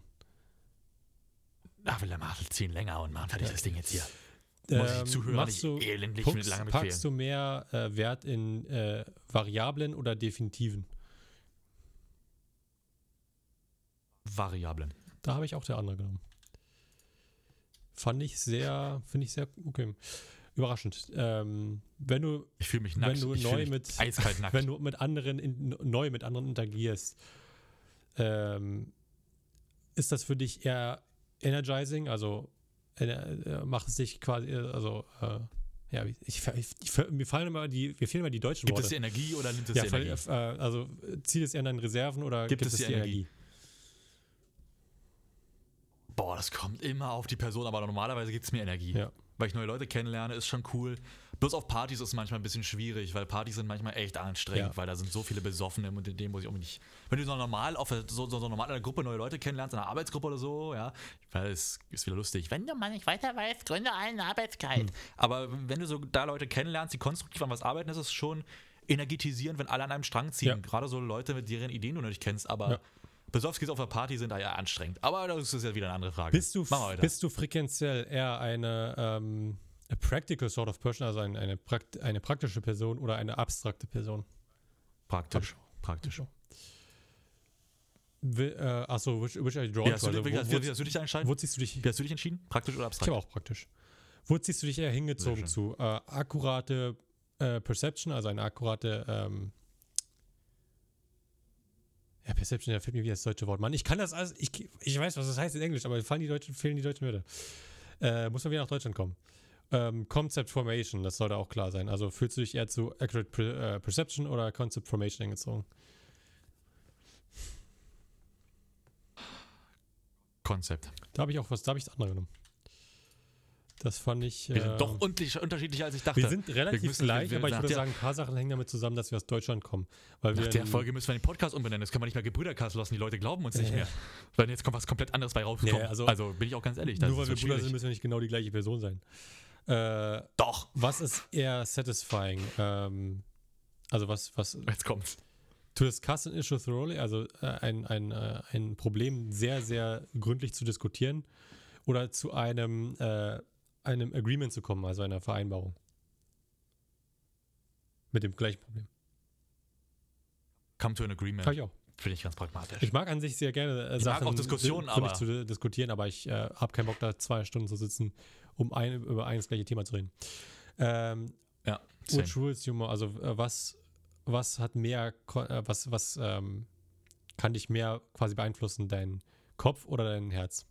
Speaker 2: Ach, will der Martel ziehen länger und machen fertig das Ding jetzt hier. Muss ich
Speaker 3: Ähm,
Speaker 2: die Zuhörer
Speaker 3: machst
Speaker 2: nicht
Speaker 3: du,
Speaker 2: elendlich
Speaker 3: packst,
Speaker 2: mit lange
Speaker 3: packst
Speaker 2: befehlen.
Speaker 3: du mehr äh, Wert in äh, Variablen oder Definitiven?
Speaker 2: Variablen.
Speaker 3: Da habe ich auch der andere genommen. Fand ich sehr, finde ich sehr, okay. überraschend. Ähm, wenn du,
Speaker 2: Ich fühle mich
Speaker 3: wenn
Speaker 2: nackt.
Speaker 3: du
Speaker 2: ich
Speaker 3: neu mit,
Speaker 2: eiskalt nackt. [laughs]
Speaker 3: wenn du mit anderen in, neu mit anderen interagierst, ähm, ist das für dich eher energizing? Also äh, macht es dich quasi, äh, also äh, ja, ich, ich, ich, mir fallen immer die, mir fehlen immer die deutschen
Speaker 2: Gibt
Speaker 3: Worte.
Speaker 2: es die Energie oder nimmt es
Speaker 3: ja,
Speaker 2: die Energie?
Speaker 3: äh, also zieht es eher in deinen Reserven oder
Speaker 2: Gibt
Speaker 3: gibt,
Speaker 2: es die
Speaker 3: die Energie?
Speaker 2: Boah, das kommt immer auf die Person, aber normalerweise gibt es mir Energie.
Speaker 3: Ja.
Speaker 2: Weil ich neue Leute kennenlerne, ist schon cool. Bloß auf Partys ist es manchmal ein bisschen schwierig, weil Partys sind manchmal echt anstrengend,
Speaker 3: Ja.
Speaker 2: weil da sind so viele Besoffene und in dem muss ich auch nicht. Wenn du so normal auf so, so, so normal in einer Gruppe neue Leute kennenlernst, in einer Arbeitsgruppe oder so, ja, weil es ist wieder lustig. Wenn du mal nicht weiter weißt, gründe einen Arbeitskreis. Aber wenn du so da Leute kennenlernst, die konstruktiv an was arbeiten, ist es schon energetisierend, wenn alle an einem Strang ziehen.
Speaker 3: Ja.
Speaker 2: Gerade so Leute, mit deren Ideen du noch nicht kennst, aber. Besowskis auf der Party sind da ja anstrengend. Aber das ist ja wieder eine andere Frage.
Speaker 3: Bist du, bist du frequenziell eher eine ähm, a practical sort of person, also ein, eine, prakt eine praktische Person oder eine abstrakte Person?
Speaker 2: praktisch. Praktisch.
Speaker 3: Will, äh, achso, which, which you drawn
Speaker 2: Wie hast, du,
Speaker 3: Also,
Speaker 2: wie,
Speaker 3: wo, wo,
Speaker 2: wie hast du dich entscheiden?
Speaker 3: wo ziehst du dich?
Speaker 2: Wie hast du dich entschieden? Praktisch oder
Speaker 3: Ich
Speaker 2: abstrakt?
Speaker 3: habe auch praktisch. Wo ziehst du dich eher hingezogen zu? Äh, akkurate äh, Perception, also eine akkurate ähm, ja, Perception, da fehlt mir wieder das deutsche Wort. Mann, ich kann das alles, ich, ich weiß, was das heißt in Englisch, aber fallen die deutschen, fehlen die deutschen Wörter. Äh, muss man wieder nach Deutschland kommen. Ähm, Concept Formation, das sollte auch klar sein. Also fühlst du dich eher zu Accurate Per- äh, Perception oder Concept Formation hingezogen?
Speaker 2: Konzept.
Speaker 3: Da habe ich auch was, da habe ich das andere genommen. Das fand ich.
Speaker 2: Wir sind
Speaker 3: äh,
Speaker 2: doch unterschiedlich, unterschiedlicher, als ich dachte.
Speaker 3: Wir sind relativ
Speaker 2: müssen-
Speaker 3: gleich,
Speaker 2: wir-
Speaker 3: aber ich würde sagen, ein paar Sachen hängen damit zusammen, dass wir aus Deutschland kommen. Weil
Speaker 2: Nach
Speaker 3: wir
Speaker 2: der Folge müssen wir den Podcast umbenennen. Das können wir nicht mehr Gebrüdercast lassen. Die Leute glauben uns nicht
Speaker 3: Ja. [laughs]
Speaker 2: mehr. Weil jetzt kommt was komplett anderes bei rauskommen.
Speaker 3: Nee, also-
Speaker 2: also, bin ich auch ganz ehrlich.
Speaker 3: Nur weil wir Brüder sind, müssen wir nicht genau die gleiche Person sein. Äh,
Speaker 2: Doch,
Speaker 3: was ist eher satisfying? Ähm, also was, was
Speaker 2: jetzt kommt's.
Speaker 3: to discuss an issue thoroughly, also äh, ein, ein, äh, ein Problem sehr, sehr gründlich zu diskutieren oder zu einem, äh, einem Agreement zu kommen, also einer Vereinbarung. Mit dem gleichen Problem.
Speaker 2: Come to an agreement.
Speaker 3: Habe ich auch.
Speaker 2: Finde ich ganz pragmatisch.
Speaker 3: Ich mag an sich sehr gerne äh,
Speaker 2: Ich mag
Speaker 3: Sachen
Speaker 2: auch Diskussionen, aber-
Speaker 3: zu di- diskutieren, aber ich äh, habe keinen Bock, da zwei Stunden zu sitzen, um ein, über ein das gleiche Thema zu reden. Ähm,
Speaker 2: ja.
Speaker 3: Which rules you more? Also äh, was, was hat mehr, äh, was, was ähm, kann dich mehr quasi beeinflussen, dein Kopf oder dein Herz?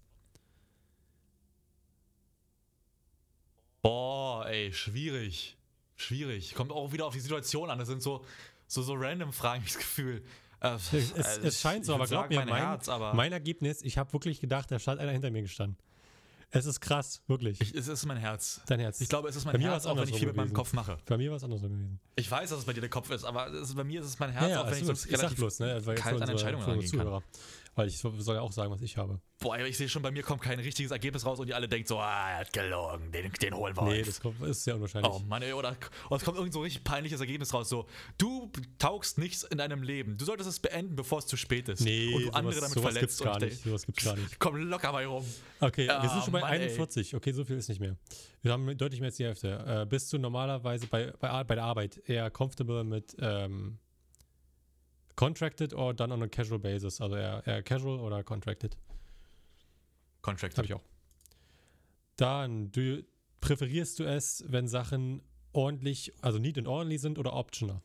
Speaker 2: Boah, ey, schwierig. Schwierig. Kommt auch wieder auf die Situation an. Das sind so, so, so random Fragen, ich [laughs] das Gefühl. Äh,
Speaker 3: Es,
Speaker 2: also
Speaker 3: es scheint so, aber glaub mir,
Speaker 2: mein Herz, aber
Speaker 3: mein Ergebnis, ich habe wirklich gedacht, da stand einer hinter mir gestanden. Es ist krass, wirklich.
Speaker 2: ich, es ist mein Herz.
Speaker 3: dein Herz.
Speaker 2: Ich glaube, es ist
Speaker 3: Bei
Speaker 2: mein
Speaker 3: mir
Speaker 2: Herz, auch wenn ich viel mit meinem
Speaker 3: gewesen.
Speaker 2: Kopf mache.
Speaker 3: Bei mir war es andersrum gewesen.
Speaker 2: Ich weiß, dass es bei dir der Kopf ist, aber es ist, bei mir ist es mein Herz, auch wenn ich
Speaker 3: ist
Speaker 2: sonst
Speaker 3: sag
Speaker 2: relativ
Speaker 3: bloß, ne?
Speaker 2: Kalt an Entscheidungen
Speaker 3: für Weil ich so- soll ja auch sagen, was ich habe.
Speaker 2: Boah, ich sehe schon, bei mir kommt kein richtiges Ergebnis raus und ihr alle denkt so, ah, er hat gelogen, den, den holen wir
Speaker 3: Nee,
Speaker 2: uns.
Speaker 3: das kommt- ist sehr unwahrscheinlich.
Speaker 2: Oh Mann, ey, oder, oder es kommt irgend so ein richtig peinliches Ergebnis raus, so, du taugst nichts in deinem Leben, du solltest es beenden, bevor es zu spät ist.
Speaker 3: nee,
Speaker 2: und du andere
Speaker 3: sowas,
Speaker 2: damit
Speaker 3: sowas
Speaker 2: verletzt.
Speaker 3: gibt's gar nicht. Sowas gibt's gar nicht.
Speaker 2: Komm locker bei rum.
Speaker 3: Okay, wir
Speaker 2: Ah,
Speaker 3: sind schon bei
Speaker 2: Mann, ey.
Speaker 3: 41. Okay, so viel ist nicht mehr. Wir haben deutlich mehr als die Hälfte. Äh, bist du normalerweise bei, bei, bei der Arbeit eher comfortable mit ähm, contracted or done on a casual basis? Also eher, eher casual oder contracted?
Speaker 2: Contract.
Speaker 3: Habe ich auch. Dann, du, präferierst du es, wenn Sachen ordentlich, also neat und ordentlich sind oder optional?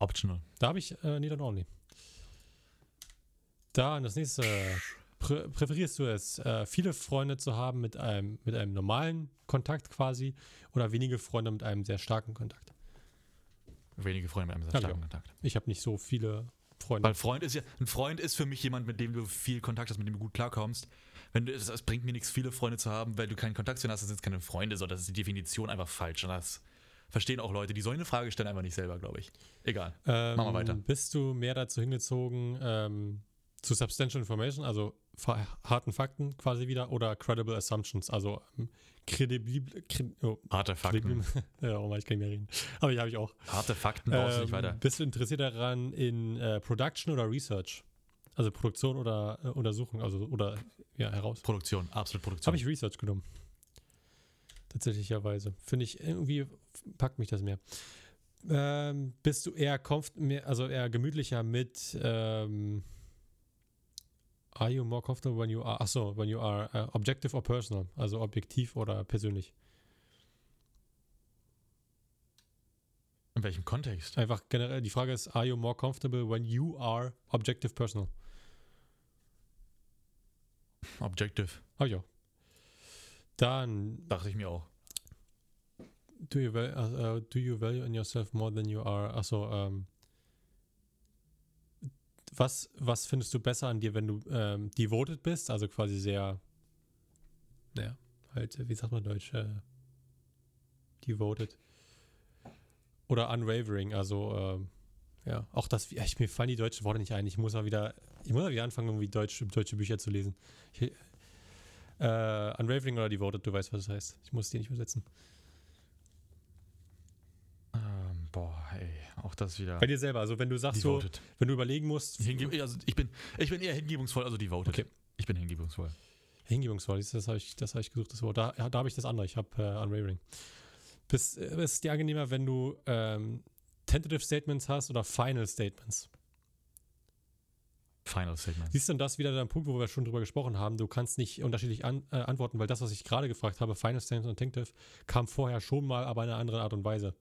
Speaker 2: Optional.
Speaker 3: Da habe ich äh, neat und ordentlich. Dann das nächste. Prä präferierst du es, äh, viele Freunde zu haben mit einem, mit einem normalen Kontakt quasi oder wenige Freunde mit einem sehr starken Kontakt?
Speaker 2: Wenige Freunde mit einem sehr starken. Kontakt.
Speaker 3: Ich habe nicht so viele Freunde.
Speaker 2: Weil Freund ist ja, ein Freund ist für mich jemand, mit dem du viel Kontakt hast, mit dem du gut klarkommst. Wenn du, es, es bringt mir nichts, viele Freunde zu haben, weil du keinen Kontakt zu ihnen hast, das sind keine Freunde, sondern das ist die Definition einfach falsch. Und das verstehen auch Leute, die sollen eine Frage stellen, einfach nicht selber, glaube ich. Egal.
Speaker 3: Ähm,
Speaker 2: Machen wir weiter.
Speaker 3: Bist du mehr dazu hingezogen ähm, zu Substantial Information, also harten Fakten quasi wieder, oder Credible Assumptions, also ähm, kredibil, kred, oh,
Speaker 2: Harte Fakten. [laughs]
Speaker 3: ja, oh Mann, ich kann nicht mehr reden. Aber die habe ich auch.
Speaker 2: Harte Fakten brauchst du nicht
Speaker 3: Ähm,
Speaker 2: weiter.
Speaker 3: Bist du interessiert daran in äh, Production oder Research? Also Produktion oder äh, Untersuchung, also oder ja, heraus.
Speaker 2: Produktion, absolut Produktion.
Speaker 3: Habe ich Research genommen. Tatsächlicherweise. Finde ich, irgendwie packt mich das mehr. Ähm, bist du eher, mehr, also eher gemütlicher mit ähm, Are you more comfortable when you are, achso, when you are uh, objective or personal? Also objektiv oder persönlich?
Speaker 2: In welchem Kontext?
Speaker 3: Einfach generell, die Frage ist, are you more comfortable when you are objective personal?
Speaker 2: Objective.
Speaker 3: Ich auch. Dann,
Speaker 2: Dachte ich mir auch.
Speaker 3: do you, val uh, do you value in yourself more than you are, achso, ähm, was, was findest du besser an dir, wenn du ähm, devoted bist, also quasi sehr, naja, halt, wie sagt man Deutsch, äh, devoted. Oder unwavering, also, ähm, ja, auch das, ich, mir fallen die deutschen Worte nicht ein. Ich muss mal wieder, ich muss mal wieder anfangen, irgendwie Deutsch, deutsche Bücher zu lesen. Ich, äh, unwavering oder devoted, du weißt, was das heißt. Ich muss die nicht übersetzen.
Speaker 2: Boah, ey, auch das wieder.
Speaker 3: Bei dir selber, also wenn du sagst so, wenn du überlegen musst,
Speaker 2: also ich bin, ich bin eher hingebungsvoll, also devoted.
Speaker 3: Okay.
Speaker 2: Ich bin hingebungsvoll.
Speaker 3: Hingebungsvoll, das, das habe ich, das hab ich gesucht, das Wort. Da, da habe ich das andere, ich habe äh, Unwavering. Bist, äh, ist dir angenehmer, wenn du ähm, Tentative Statements hast oder Final Statements?
Speaker 2: Final Statement.
Speaker 3: Siehst du, und das wieder der Punkt, wo wir schon drüber gesprochen haben. Du kannst nicht unterschiedlich an, äh, antworten, weil das, was ich gerade gefragt habe, Final Statements und Tentative, kam vorher schon mal, aber in einer anderen Art und Weise.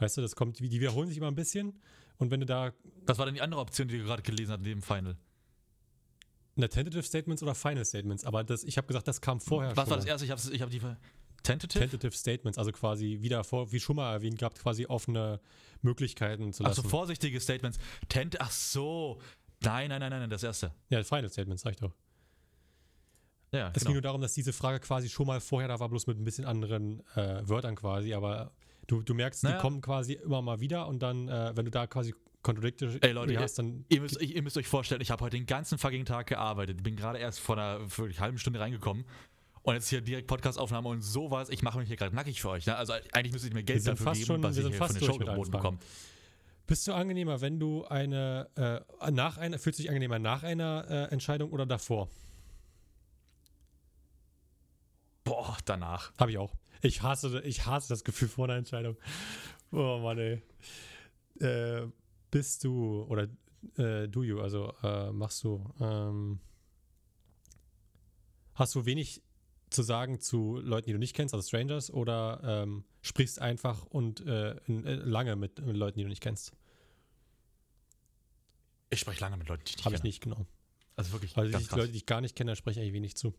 Speaker 3: Weißt du, das kommt, die wiederholen sich immer ein bisschen. Und wenn du da
Speaker 2: Was war denn die andere Option, die du gerade gelesen hast, neben Final?
Speaker 3: eine Tentative Statements oder Final Statements, aber das, ich habe gesagt, das kam vorher
Speaker 2: Was
Speaker 3: schon.
Speaker 2: war das erste? Ich habe ich hab die. Tentative?
Speaker 3: Tentative Statements, also quasi wieder vor, wie schon mal erwähnt gehabt, quasi offene Möglichkeiten zu
Speaker 2: Ach
Speaker 3: lassen.
Speaker 2: so, vorsichtige Statements. Tent, ach so. Nein, nein, nein, nein, das erste.
Speaker 3: ja, Final Statements, sag ich doch.
Speaker 2: Ja,
Speaker 3: Es ging
Speaker 2: genau.
Speaker 3: nur darum, dass diese Frage quasi schon mal vorher da war, bloß mit ein bisschen anderen äh, Wörtern quasi, aber du, du merkst,
Speaker 2: Naja.
Speaker 3: die kommen quasi immer mal wieder und dann, äh, wenn du da quasi Contradictory
Speaker 2: Ey, Leute,
Speaker 3: hast, dann
Speaker 2: Ihr müsst, ihr müsst euch vorstellen, ich habe heute den ganzen fucking Tag gearbeitet. Bin gerade erst vor einer einer halben Stunde reingekommen. Und jetzt hier direkt Podcast-Aufnahme und sowas. Ich mache mich hier gerade nackig für euch. Ne? Also eigentlich müsstet ihr mir Geld dafür
Speaker 3: fast
Speaker 2: geben,
Speaker 3: schon-
Speaker 2: was
Speaker 3: wir
Speaker 2: ich
Speaker 3: sind
Speaker 2: hier
Speaker 3: fast
Speaker 2: von der Show geboten bekomme.
Speaker 3: bist du angenehmer, wenn du eine, äh, nach einer, fühlst du dich angenehmer nach einer äh, Entscheidung oder davor?
Speaker 2: Boah, danach.
Speaker 3: Habe ich auch. Ich hasse, ich hasse das Gefühl vor einer Entscheidung. Oh Mann, ey. Äh, bist du, oder äh, do you, also äh, machst du, ähm, hast du wenig zu sagen zu Leuten, die du nicht kennst, also Strangers, oder ähm, sprichst einfach und äh, äh, lange mit, mit Leuten, die du nicht kennst?
Speaker 2: Ich spreche lange mit Leuten, die ich nicht
Speaker 3: Habe ich
Speaker 2: kenne.
Speaker 3: nicht, genau.
Speaker 2: Also wirklich
Speaker 3: Also die. Leute, die ich gar nicht kenne, da spreche ich eigentlich wenig zu.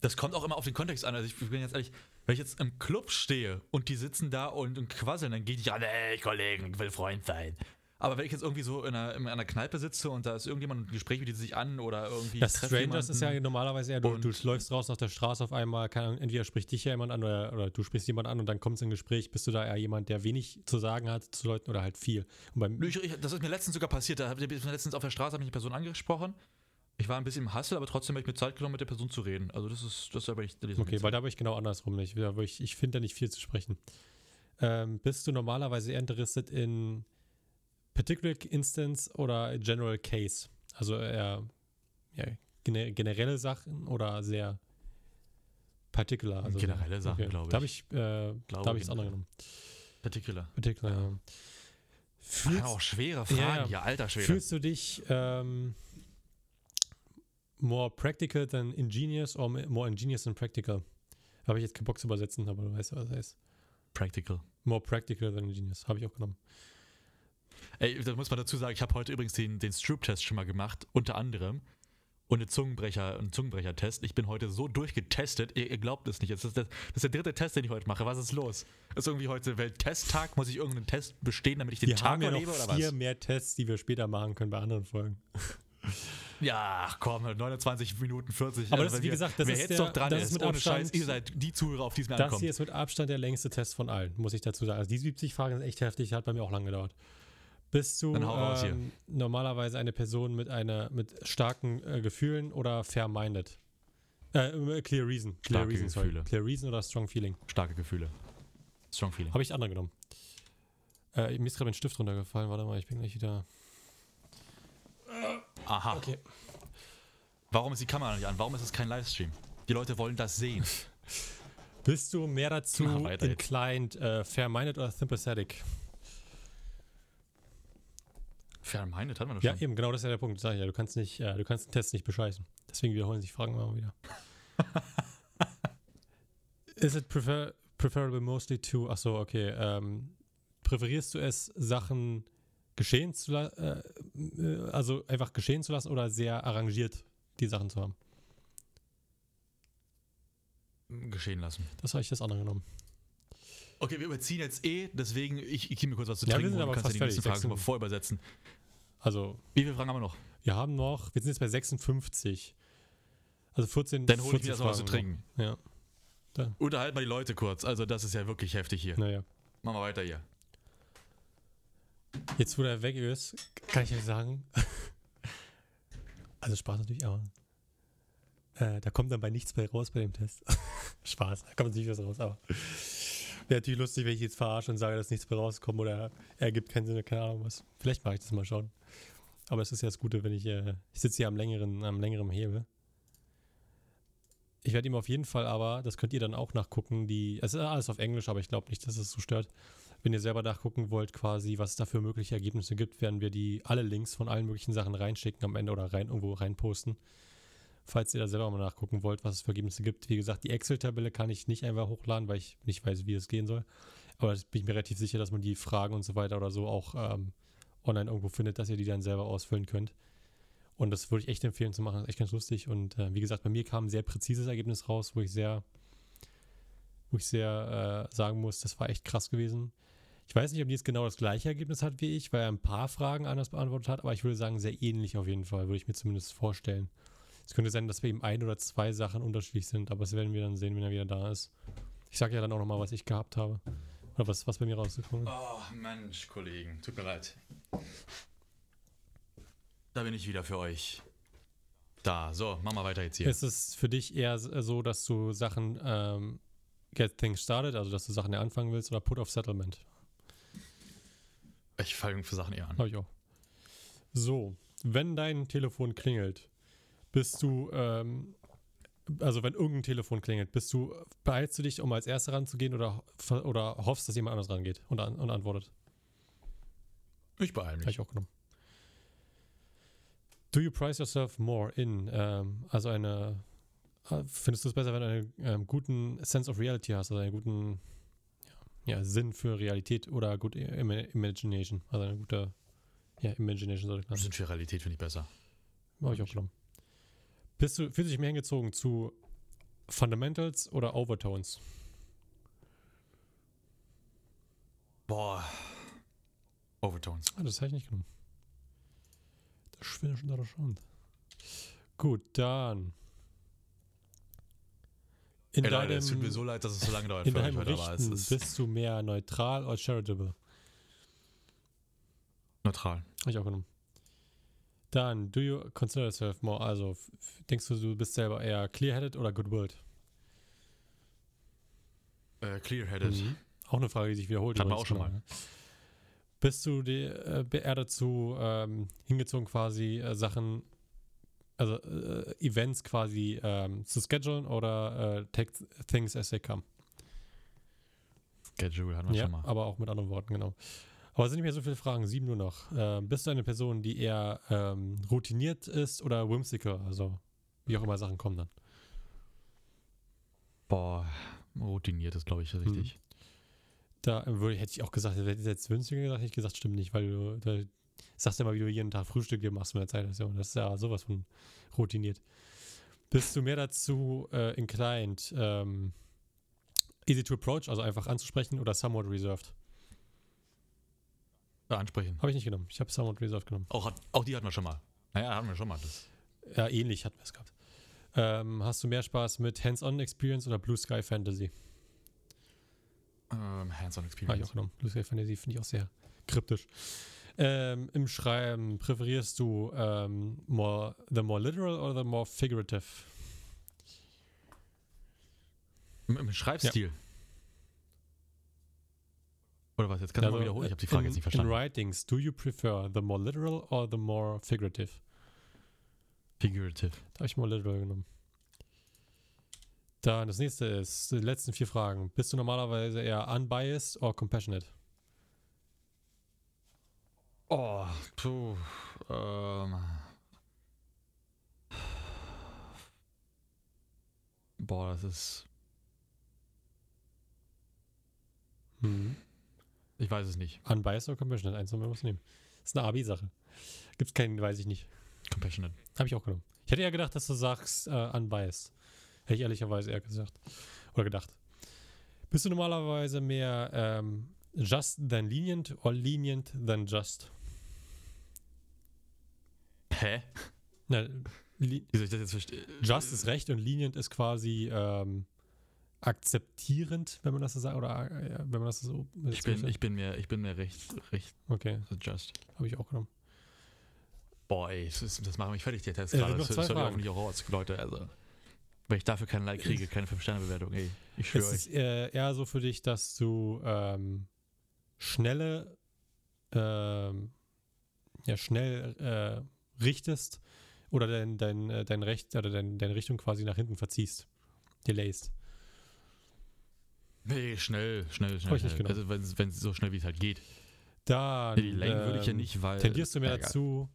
Speaker 2: Das kommt auch immer auf den Kontext an. Also ich bin jetzt ehrlich, wenn ich jetzt im Club stehe und die sitzen da und, und quasseln, dann gehe ich nicht an, ey, Kollegen, ich will Freund sein. Aber wenn ich jetzt irgendwie so in einer, in einer Kneipe sitze und da ist irgendjemand und ein Gespräch bietet sich an oder irgendwie.
Speaker 3: Das Strangers ist ja normalerweise eher, du, du läufst raus auf der Straße auf einmal, Ahnung, entweder spricht dich ja jemand an oder, oder du sprichst jemand an und dann kommt es in ein Gespräch. Bist du da eher jemand, der wenig zu sagen hat zu Leuten oder halt viel? Und beim,
Speaker 2: Ich, ich, das ist mir letztens sogar passiert. Da letztens auf der Straße habe ich eine Person angesprochen. Ich war ein bisschen im Hassel, aber trotzdem habe ich mir Zeit genommen, mit der Person zu reden. Also das ist, das ist aber nicht.
Speaker 3: okay, weil da bin ich genau andersrum nicht. Da, ich ich finde da nicht viel zu sprechen. Ähm, bist du normalerweise eher interessiert in Particular Instance oder General Case? Also eher ja, gene- generelle Sachen oder sehr particular? Also
Speaker 2: Generelle Sachen, glaub
Speaker 3: Da habe
Speaker 2: ich.
Speaker 3: ich, äh, da
Speaker 2: Glaube
Speaker 3: habe ich das andere genommen.
Speaker 2: Particular.
Speaker 3: Particular, ja.
Speaker 2: Ja,
Speaker 3: Fühlst,
Speaker 2: auch schwere Fragen
Speaker 3: Ja, ja.
Speaker 2: hier, alter Schwede.
Speaker 3: Fühlst du dich ähm, more practical than ingenious or more ingenious than practical? Habe ich jetzt keinen Bock zu übersetzen, aber du weißt, was das heißt.
Speaker 2: Practical.
Speaker 3: More practical than ingenious. Habe ich auch genommen.
Speaker 2: Ey, da muss man dazu sagen, ich habe heute übrigens den, den Stroop-Test schon mal gemacht, unter anderem. Und eine Zungenbrecher, einen Zungenbrecher-Test. Ich bin heute so durchgetestet, ihr, ihr glaubt es nicht. Das ist, der, das ist der dritte Test, den ich heute mache. Was ist los? Ist irgendwie heute Welttesttag? Muss ich irgendeinen Test bestehen, damit ich den
Speaker 3: Wir
Speaker 2: Tag
Speaker 3: haben ja noch
Speaker 2: überlebe oder
Speaker 3: vier
Speaker 2: was?
Speaker 3: mehr Tests, die wir später machen können bei anderen Folgen. [laughs]
Speaker 2: Ja, komm, 29 Minuten 40.
Speaker 3: Aber
Speaker 2: Also
Speaker 3: das ist, wie gesagt, das
Speaker 2: wer
Speaker 3: ist
Speaker 2: jetzt
Speaker 3: der-
Speaker 2: doch dran
Speaker 3: das
Speaker 2: ist,
Speaker 3: ist mit Abstand-
Speaker 2: Scheiß, ihr seid die Zuhörer, auf die es mir
Speaker 3: Das
Speaker 2: ankommt.
Speaker 3: hier ist mit Abstand der längste Test von allen, muss ich dazu sagen. Also die 70 Fragen sind echt heftig, hat bei mir auch lange gedauert. Bist du ähm, normalerweise eine Person mit einer mit starken äh, Gefühlen oder fair-minded? Äh, clear Reason. Clear
Speaker 2: Starke
Speaker 3: Reason, sorry.
Speaker 2: Gefühle.
Speaker 3: Clear Reason oder Strong Feeling?
Speaker 2: Starke Gefühle. Strong Feeling.
Speaker 3: Habe ich andere genommen. Äh, mir ist gerade ein Stift runtergefallen. Warte mal, ich bin gleich wieder.
Speaker 2: Aha.
Speaker 3: Okay.
Speaker 2: Warum ist die Kamera nicht an? Warum ist es kein Livestream? Die Leute wollen das sehen. [laughs]
Speaker 3: Bist du mehr dazu
Speaker 2: jetzt.
Speaker 3: inclined, äh, fair-minded oder sympathetic?
Speaker 2: Fair-minded hatten wir doch
Speaker 3: Ja,
Speaker 2: schon.
Speaker 3: eben, genau das ist ja der Punkt. Sag ich ja, du kannst nicht, äh, du kannst den Test nicht bescheißen. Deswegen wiederholen sich Fragen immer wieder. [laughs] Is it prefer preferable mostly to, ach so, okay, ähm, präferierst du es, Sachen geschehen zu lassen, äh, also einfach geschehen zu lassen oder sehr arrangiert die Sachen zu haben?
Speaker 2: Geschehen lassen.
Speaker 3: Das habe ich das andere genommen.
Speaker 2: Okay, wir überziehen jetzt eh, deswegen, ich, ich gebe mir kurz was zu
Speaker 3: Ja, wir
Speaker 2: trinken
Speaker 3: sind
Speaker 2: und du
Speaker 3: aber
Speaker 2: kannst ja
Speaker 3: fast
Speaker 2: die nächsten
Speaker 3: fertig.
Speaker 2: Fragen mal vorübersetzen.
Speaker 3: Also,
Speaker 2: Wie viele Fragen haben wir noch?
Speaker 3: wir haben noch, wir sind jetzt bei 56. Also 14.
Speaker 2: Dann hole ich
Speaker 3: 14
Speaker 2: mir erstmal was zu trinken.
Speaker 3: Ja,
Speaker 2: Unterhalten mal die Leute kurz. Also, das ist ja wirklich heftig hier.
Speaker 3: naja.
Speaker 2: Machen wir weiter hier.
Speaker 3: Jetzt, wo der weg ist, kann ich euch sagen. [laughs] also Spaß natürlich, aber äh, da kommt dann bei nichts bei raus bei dem Test. [laughs] Spaß, da kommt natürlich was raus, aber wäre natürlich lustig, wenn ich jetzt verarsche und sage, dass nichts bei rauskommt oder er gibt keinen Sinn, keine Ahnung was. Vielleicht mache ich das mal schauen. Aber es ist ja das Gute, wenn ich, äh, ich sitze hier am längeren, am längeren Hebel. Ich werde ihm auf jeden Fall aber, das könnt ihr dann auch nachgucken, die, es ist alles auf Englisch, aber ich glaube nicht, dass es so stört. Wenn ihr selber nachgucken wollt, quasi, was es da für mögliche Ergebnisse gibt, werden wir die alle Links von allen möglichen Sachen reinschicken am Ende oder rein irgendwo reinposten. Falls ihr da selber mal nachgucken wollt, was es für Ergebnisse gibt. Wie gesagt, die Excel-Tabelle kann ich nicht einfach hochladen, weil ich nicht weiß, wie es gehen soll. Aber bin ich mir relativ sicher, dass man die Fragen und so weiter oder so auch ähm, online irgendwo findet, dass ihr die dann selber ausfüllen könnt. Und das würde ich echt empfehlen zu machen. Das ist echt ganz lustig. Und äh, wie gesagt, bei mir kam ein sehr präzises Ergebnis raus, wo ich sehr, wo ich sehr äh, sagen muss, das war echt krass gewesen. Ich weiß nicht, ob die jetzt genau das gleiche Ergebnis hat wie ich, weil er ein paar Fragen anders beantwortet hat, aber ich würde sagen, sehr ähnlich auf jeden Fall, würde ich mir zumindest vorstellen. Es könnte sein, dass wir eben ein oder zwei Sachen unterschiedlich sind, aber das werden wir dann sehen, wenn er wieder da ist. Ich sage ja dann auch nochmal, was ich gehabt habe. Oder was, was bei mir rausgekommen ist.
Speaker 2: Oh, Mensch, Kollegen. Tut mir leid. Da bin ich wieder für euch. Da, so, machen wir weiter jetzt hier.
Speaker 3: Ist es für dich eher s- so, dass du Sachen ähm, get things started, also dass du Sachen ja anfangen willst, oder put off settlement?
Speaker 2: Ich fange für Sachen eher an.
Speaker 3: Habe ich auch. So, wenn dein Telefon klingelt, bist du, ähm, also wenn irgendein Telefon klingelt, bist du, beeilst du dich, um als Erster ranzugehen oder, oder hoffst, dass jemand anders rangeht und, an, und antwortet?
Speaker 2: Ich beeile
Speaker 3: Habe
Speaker 2: mich.
Speaker 3: ich auch genommen. Do you price yourself more in, ähm, also eine, äh, findest du es besser, wenn du einen ähm, guten Sense of Reality hast, also einen guten ja, Sinn für Realität oder gut Im Imagination, also eine gute ja, Imagination sollte klar sein.
Speaker 2: Sind für Realität, finde ich besser.
Speaker 3: Habe ich auch genommen. Bist du, fühlst du dich mehr hingezogen zu Fundamentals oder Overtones?
Speaker 2: Boah. Overtones.
Speaker 3: Ah, das habe ich nicht genommen. Schon interessant. Gut, dann. In
Speaker 2: Ey, Leute,
Speaker 3: deinem,
Speaker 2: es tut mir so leid, dass es so lange dauert
Speaker 3: in
Speaker 2: für euch heute, aber es ist
Speaker 3: bist du mehr neutral oder charitable?
Speaker 2: neutral.
Speaker 3: Habe ich auch genommen. Dann, do you consider yourself more, also denkst du, du bist selber eher clear-headed oder good-willed?
Speaker 2: Äh, Clear-headed.
Speaker 3: Mhm. Auch eine Frage, die sich wiederholt.
Speaker 2: Wir
Speaker 3: übrigens,
Speaker 2: auch schon mal.
Speaker 3: ja. Bist du die, äh, eher dazu ähm, hingezogen, quasi äh, Sachen, also äh, Events quasi ähm, zu schedulen oder äh, take things as they come?
Speaker 2: Schedule hatten wir
Speaker 3: Ja,
Speaker 2: schon mal.
Speaker 3: aber auch mit anderen Worten, genau. Aber es sind nicht mehr so viele Fragen, sieben nur noch. Ähm, bist du eine Person, die eher ähm, routiniert ist oder whimsical? Also wie auch immer Sachen kommen dann.
Speaker 2: Boah, routiniert ist, glaube ich, richtig.
Speaker 3: Da würde, hätte ich auch gesagt, hätte ich jetzt günstiger gesagt, hätte ich gesagt, stimmt nicht, weil du, du sagst ja mal, wie du jeden Tag Frühstück dir machst mit der Zeitung. Das ist ja sowas von routiniert. Bist du mehr dazu äh, inclined, ähm, easy to approach, also einfach anzusprechen oder somewhat reserved?
Speaker 2: Äh, ansprechen.
Speaker 3: Habe ich nicht genommen. Ich habe somewhat reserved genommen.
Speaker 2: Auch, hat, auch die hatten wir schon mal. Naja, hatten wir schon mal. Das.
Speaker 3: Ja, ähnlich hatten wir es gehabt. Ähm, hast du mehr Spaß mit Hands-on Experience oder Blue Sky Fantasy?
Speaker 2: Ähm, Hands-on
Speaker 3: Habe ich
Speaker 2: Experience.
Speaker 3: auch genommen. Sky Fantasy finde ich auch sehr kryptisch. Ähm, Im Schreiben präferierst du ähm, more, the more literal oder the more figurative?
Speaker 2: Im, Im Schreibstil. Oder was? Jetzt kannst du mal wiederholen. Ich habe die Frage
Speaker 3: in,
Speaker 2: jetzt nicht verstanden.
Speaker 3: In writings, do you prefer the more literal or the more figurative?
Speaker 2: Figurative.
Speaker 3: Da habe ich more literal genommen. Dann das nächste ist, die letzten vier Fragen. Bist du normalerweise eher unbiased or compassionate?
Speaker 2: Oh, puh. Ähm. Boah, das ist.
Speaker 3: Mhm.
Speaker 2: Ich weiß es nicht.
Speaker 3: Unbiased oder Compassionate? Eins wir was nehmen. Das ist eine AB-Sache. Gibt es keinen, weiß ich nicht.
Speaker 2: Compassionate.
Speaker 3: Habe ich auch genommen. Ich hätte eher gedacht, dass du sagst äh, unbiased. Hätte ich ehrlicherweise eher gesagt. Oder gedacht. Bist du normalerweise mehr ähm, just than lenient or lenient than just?
Speaker 2: Hä?
Speaker 3: Na,
Speaker 2: Wie soll ich das jetzt verstehen?
Speaker 3: just ist recht und lenient ist quasi ähm, akzeptierend, wenn man das so sagt. Oder äh, wenn man das so.
Speaker 2: Ich bin, ich bin mir, ich bin mir recht, recht
Speaker 3: okay,
Speaker 2: just.
Speaker 3: habe ich auch genommen.
Speaker 2: Boah, ey, das, das macht mich fertig, der Test
Speaker 3: Ja,
Speaker 2: gerade. Das
Speaker 3: zwei
Speaker 2: soll ja
Speaker 3: Fragen.
Speaker 2: hoffentlich auch Leute. Also, wenn ich dafür keinen Like kriege, keine 5-Sterne-Bewertung, ey. Ich schwöre
Speaker 3: Es
Speaker 2: euch.
Speaker 3: ist äh, eher so für dich, dass du ähm, schnelle, ähm, ja, schnell äh, richtest oder dein, dein, äh, dein Recht oder dein, deine Richtung quasi nach hinten verziehst. Delayst.
Speaker 2: Nee, schnell, schnell, schnell. Schnell.
Speaker 3: genommen.
Speaker 2: Also, wenn es so schnell wie es halt geht.
Speaker 3: Dann
Speaker 2: Nee, Lane würde ich ja
Speaker 3: ähm,
Speaker 2: nicht, weil.
Speaker 3: tendierst du mehr dazu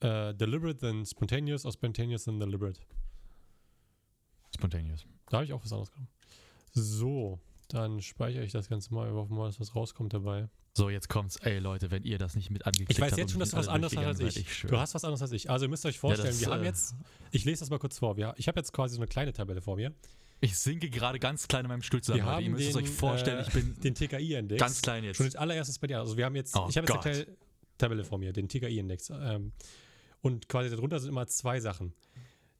Speaker 3: äh, deliberate than spontaneous or spontaneous than deliberate.
Speaker 2: Spontaneous.
Speaker 3: Da habe ich auch was anderes genommen. So, dann speichere ich das Ganze mal. Wir hoffen mal, dass was rauskommt dabei.
Speaker 2: So, jetzt kommt's. Ey, Leute, wenn ihr das nicht mit angeklickt
Speaker 3: Ich weiß
Speaker 2: habt
Speaker 3: jetzt schon, dass du was anderes hast als ich.
Speaker 2: ich
Speaker 3: Du hast was anderes als ich. Also ihr müsst euch vorstellen,
Speaker 2: das,
Speaker 3: wir haben
Speaker 2: äh,
Speaker 3: jetzt, ich lese das mal kurz vor. Wir, ich habe jetzt quasi so eine kleine Tabelle vor mir.
Speaker 2: Ich sinke gerade ganz klein in meinem Stuhl zusammen.
Speaker 3: Wir haben
Speaker 2: Ihr müsst es
Speaker 3: den,
Speaker 2: euch vorstellen,
Speaker 3: äh,
Speaker 2: ich bin
Speaker 3: Den TKI-Index.
Speaker 2: ganz klein jetzt.
Speaker 3: Schon als allererstes bei dir. Also wir haben jetzt,
Speaker 2: Oh
Speaker 3: ich habe jetzt eine kleine Tabelle vor mir, den TKI-Index. Ähm, und quasi darunter sind immer zwei Sachen.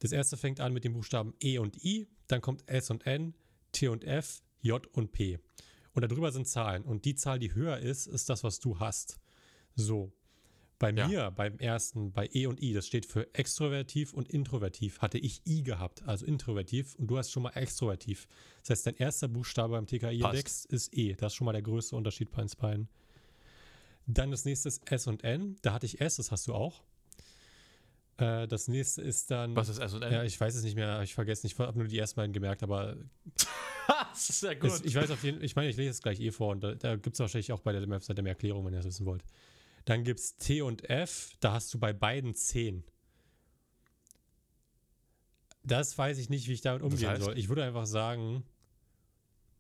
Speaker 3: Das erste fängt an mit den Buchstaben E und I, dann kommt S und N, T und F, J und P. Und darüber sind Zahlen. Und die Zahl, die höher ist, ist das, was du hast. So. Bei
Speaker 2: Ja.
Speaker 3: mir, beim ersten, bei E und I, das steht für extrovertiv und introvertiv, hatte ich I gehabt, also introvertiv, und du hast schon mal extrovertiv. Das heißt, dein erster Buchstabe beim TKI-Index ist E. Das ist schon mal der größte Unterschied bei uns beiden. Dann das nächste ist S und N. Da hatte ich S, das hast du auch. Äh, das nächste ist dann.
Speaker 2: Was ist S und N?
Speaker 3: Ja, ich weiß es nicht mehr, ich vergessen. Ich habe nur die ersten beiden gemerkt, aber [laughs]
Speaker 2: das ist sehr
Speaker 3: es, ich weiß auf jeden ich meine, ich lese es gleich eh vor und da, da gibt es wahrscheinlich auch bei der Webseite mehr Erklärung, wenn ihr das wissen wollt. Dann gibt es T und F, da hast du bei beiden 10. Das weiß ich nicht, wie ich damit
Speaker 2: Das
Speaker 3: umgehen
Speaker 2: heißt?
Speaker 3: soll. Ich würde einfach sagen,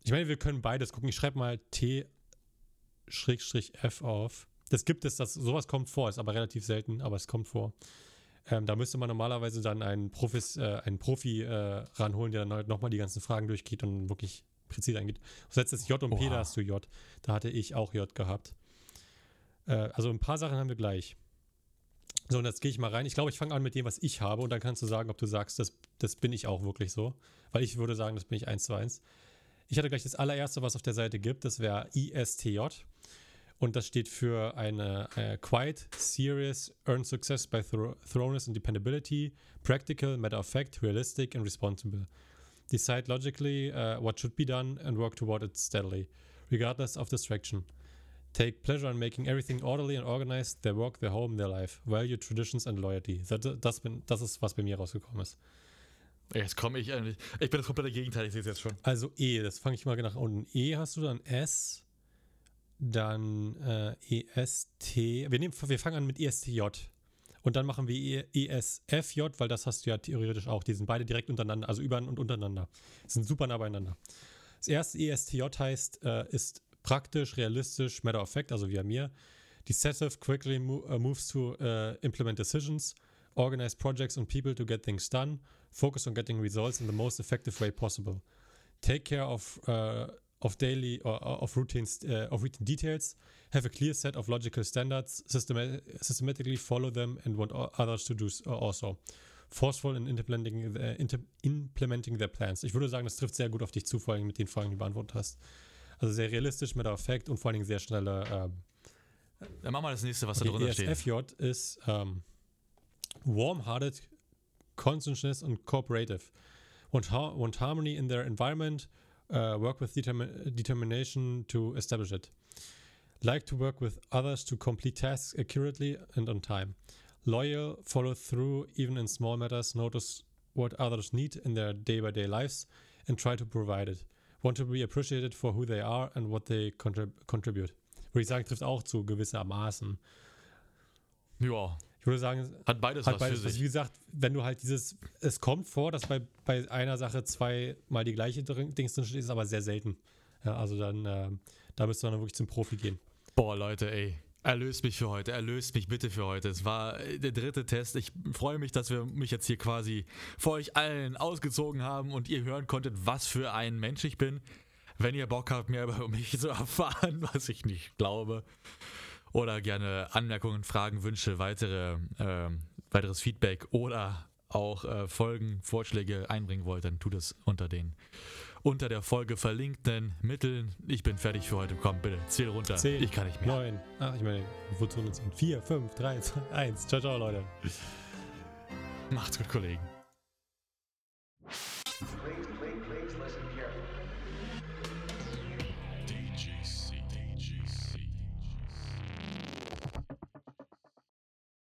Speaker 3: ich meine, wir können beides gucken. Ich schreibe mal T-F auf. Das gibt es, das, sowas kommt vor, ist aber relativ selten, aber es kommt vor. Ähm, da müsste man normalerweise dann einen, Profis, äh, einen Profi äh, ranholen, der dann halt nochmal die ganzen Fragen durchgeht und wirklich präzise eingeht. Setzt jetzt J und P,
Speaker 2: Oha.
Speaker 3: da hast du J. Da hatte ich auch J gehabt. Äh, also ein paar Sachen haben wir gleich. So, und jetzt gehe ich mal rein. Ich glaube, ich fange an mit dem, was ich habe und dann kannst du sagen, ob du sagst, das, das bin ich auch wirklich so. Weil ich würde sagen, das bin ich eins zu eins. Ich hatte gleich das allererste, was auf der Seite gibt, das wäre ISTJ. Und das steht für eine äh, Quiet, Serious, Earned Success by thro Thoroughness and Dependability, Practical, Matter of Fact, Realistic and Responsible. Decide logically uh, what should be done and work toward it steadily, regardless of distraction. Take pleasure in making everything orderly and organized, their work, their home, their life. Value traditions and loyalty. Das, das, bin, das ist, was bei mir rausgekommen ist.
Speaker 2: Jetzt komme ich eigentlich. Ich bin das komplette Gegenteil, ich sehe es jetzt schon.
Speaker 3: Also E, das fange ich mal nach unten. E hast du dann S, dann äh, EST. Wir, nehmen, wir fangen an mit ESTJ. Und dann machen wir ESFJ, weil das hast du ja theoretisch auch. Die sind beide direkt untereinander, also über und untereinander. Sind super nah beieinander. Das erste ESTJ heißt, äh, ist praktisch, realistisch, matter of fact, also wie bei mir. Decisive, quickly mo uh, moves to uh, implement decisions, organize projects and people to get things done, focus on getting results in the most effective way possible. Take care of uh, of daily or or of routines uh, of routine details. Have a clear set of logical standards. Systema systematically follow them and want others to do s- also. Forceful in implementing, the, inter implementing their plans. Ich würde sagen, das trifft sehr gut auf dich zu, vor allem mit den Fragen, die du beantwortet hast. Also sehr realistisch, mit Effekt und vor allen Dingen sehr schnelle ähm,
Speaker 2: Dann machen wir das nächste, was da
Speaker 3: Okay,
Speaker 2: drunter steht.
Speaker 3: ESFJ ist ähm, warm-hearted, conscientious and cooperative. Want, har want harmony in their environment, uh, work with determi determination to establish it. Like to work with others to complete tasks accurately and on time. Loyal, follow through even in small matters, notice what others need in their day by day lives and try to provide it. Want to be appreciated for who they are and what they contrib contribute. Würde ich sagen, trifft auch zu gewissermaßen.
Speaker 2: Ja,
Speaker 3: Ich würde sagen,
Speaker 2: hat beides
Speaker 3: hat
Speaker 2: was
Speaker 3: beides
Speaker 2: für
Speaker 3: was.
Speaker 2: sich.
Speaker 3: Wie gesagt, wenn du halt dieses, es kommt vor, dass bei, bei einer Sache zweimal die gleiche Dings drin steht, ist aber sehr selten. Ja, also dann, ähm, da müsste man dann wirklich zum Profi gehen.
Speaker 2: Boah, Leute, ey. Erlöst mich für heute, erlöst mich bitte für heute. Es war äh, der dritte Test. Ich freue mich, dass wir mich jetzt hier quasi vor euch allen ausgezogen haben und ihr hören konntet, was für ein Mensch ich bin. Wenn ihr Bock habt, mehr über mich [laughs] zu erfahren, was ich nicht glaube, oder gerne Anmerkungen, Fragen, Wünsche, weitere, äh, weiteres Feedback oder auch äh, Folgen, Vorschläge einbringen wollt, dann tut es unter den unter der Folge verlinkten Mitteln. Ich bin fertig für heute. Komm, bitte, zähl runter.
Speaker 3: 10,
Speaker 2: ich kann nicht mehr.
Speaker 3: 9, 8, ich meine, wozu nur 10? Vier, fünf, drei, zwei, eins. Ciao, ciao, Leute.
Speaker 2: Macht's gut, Kollegen.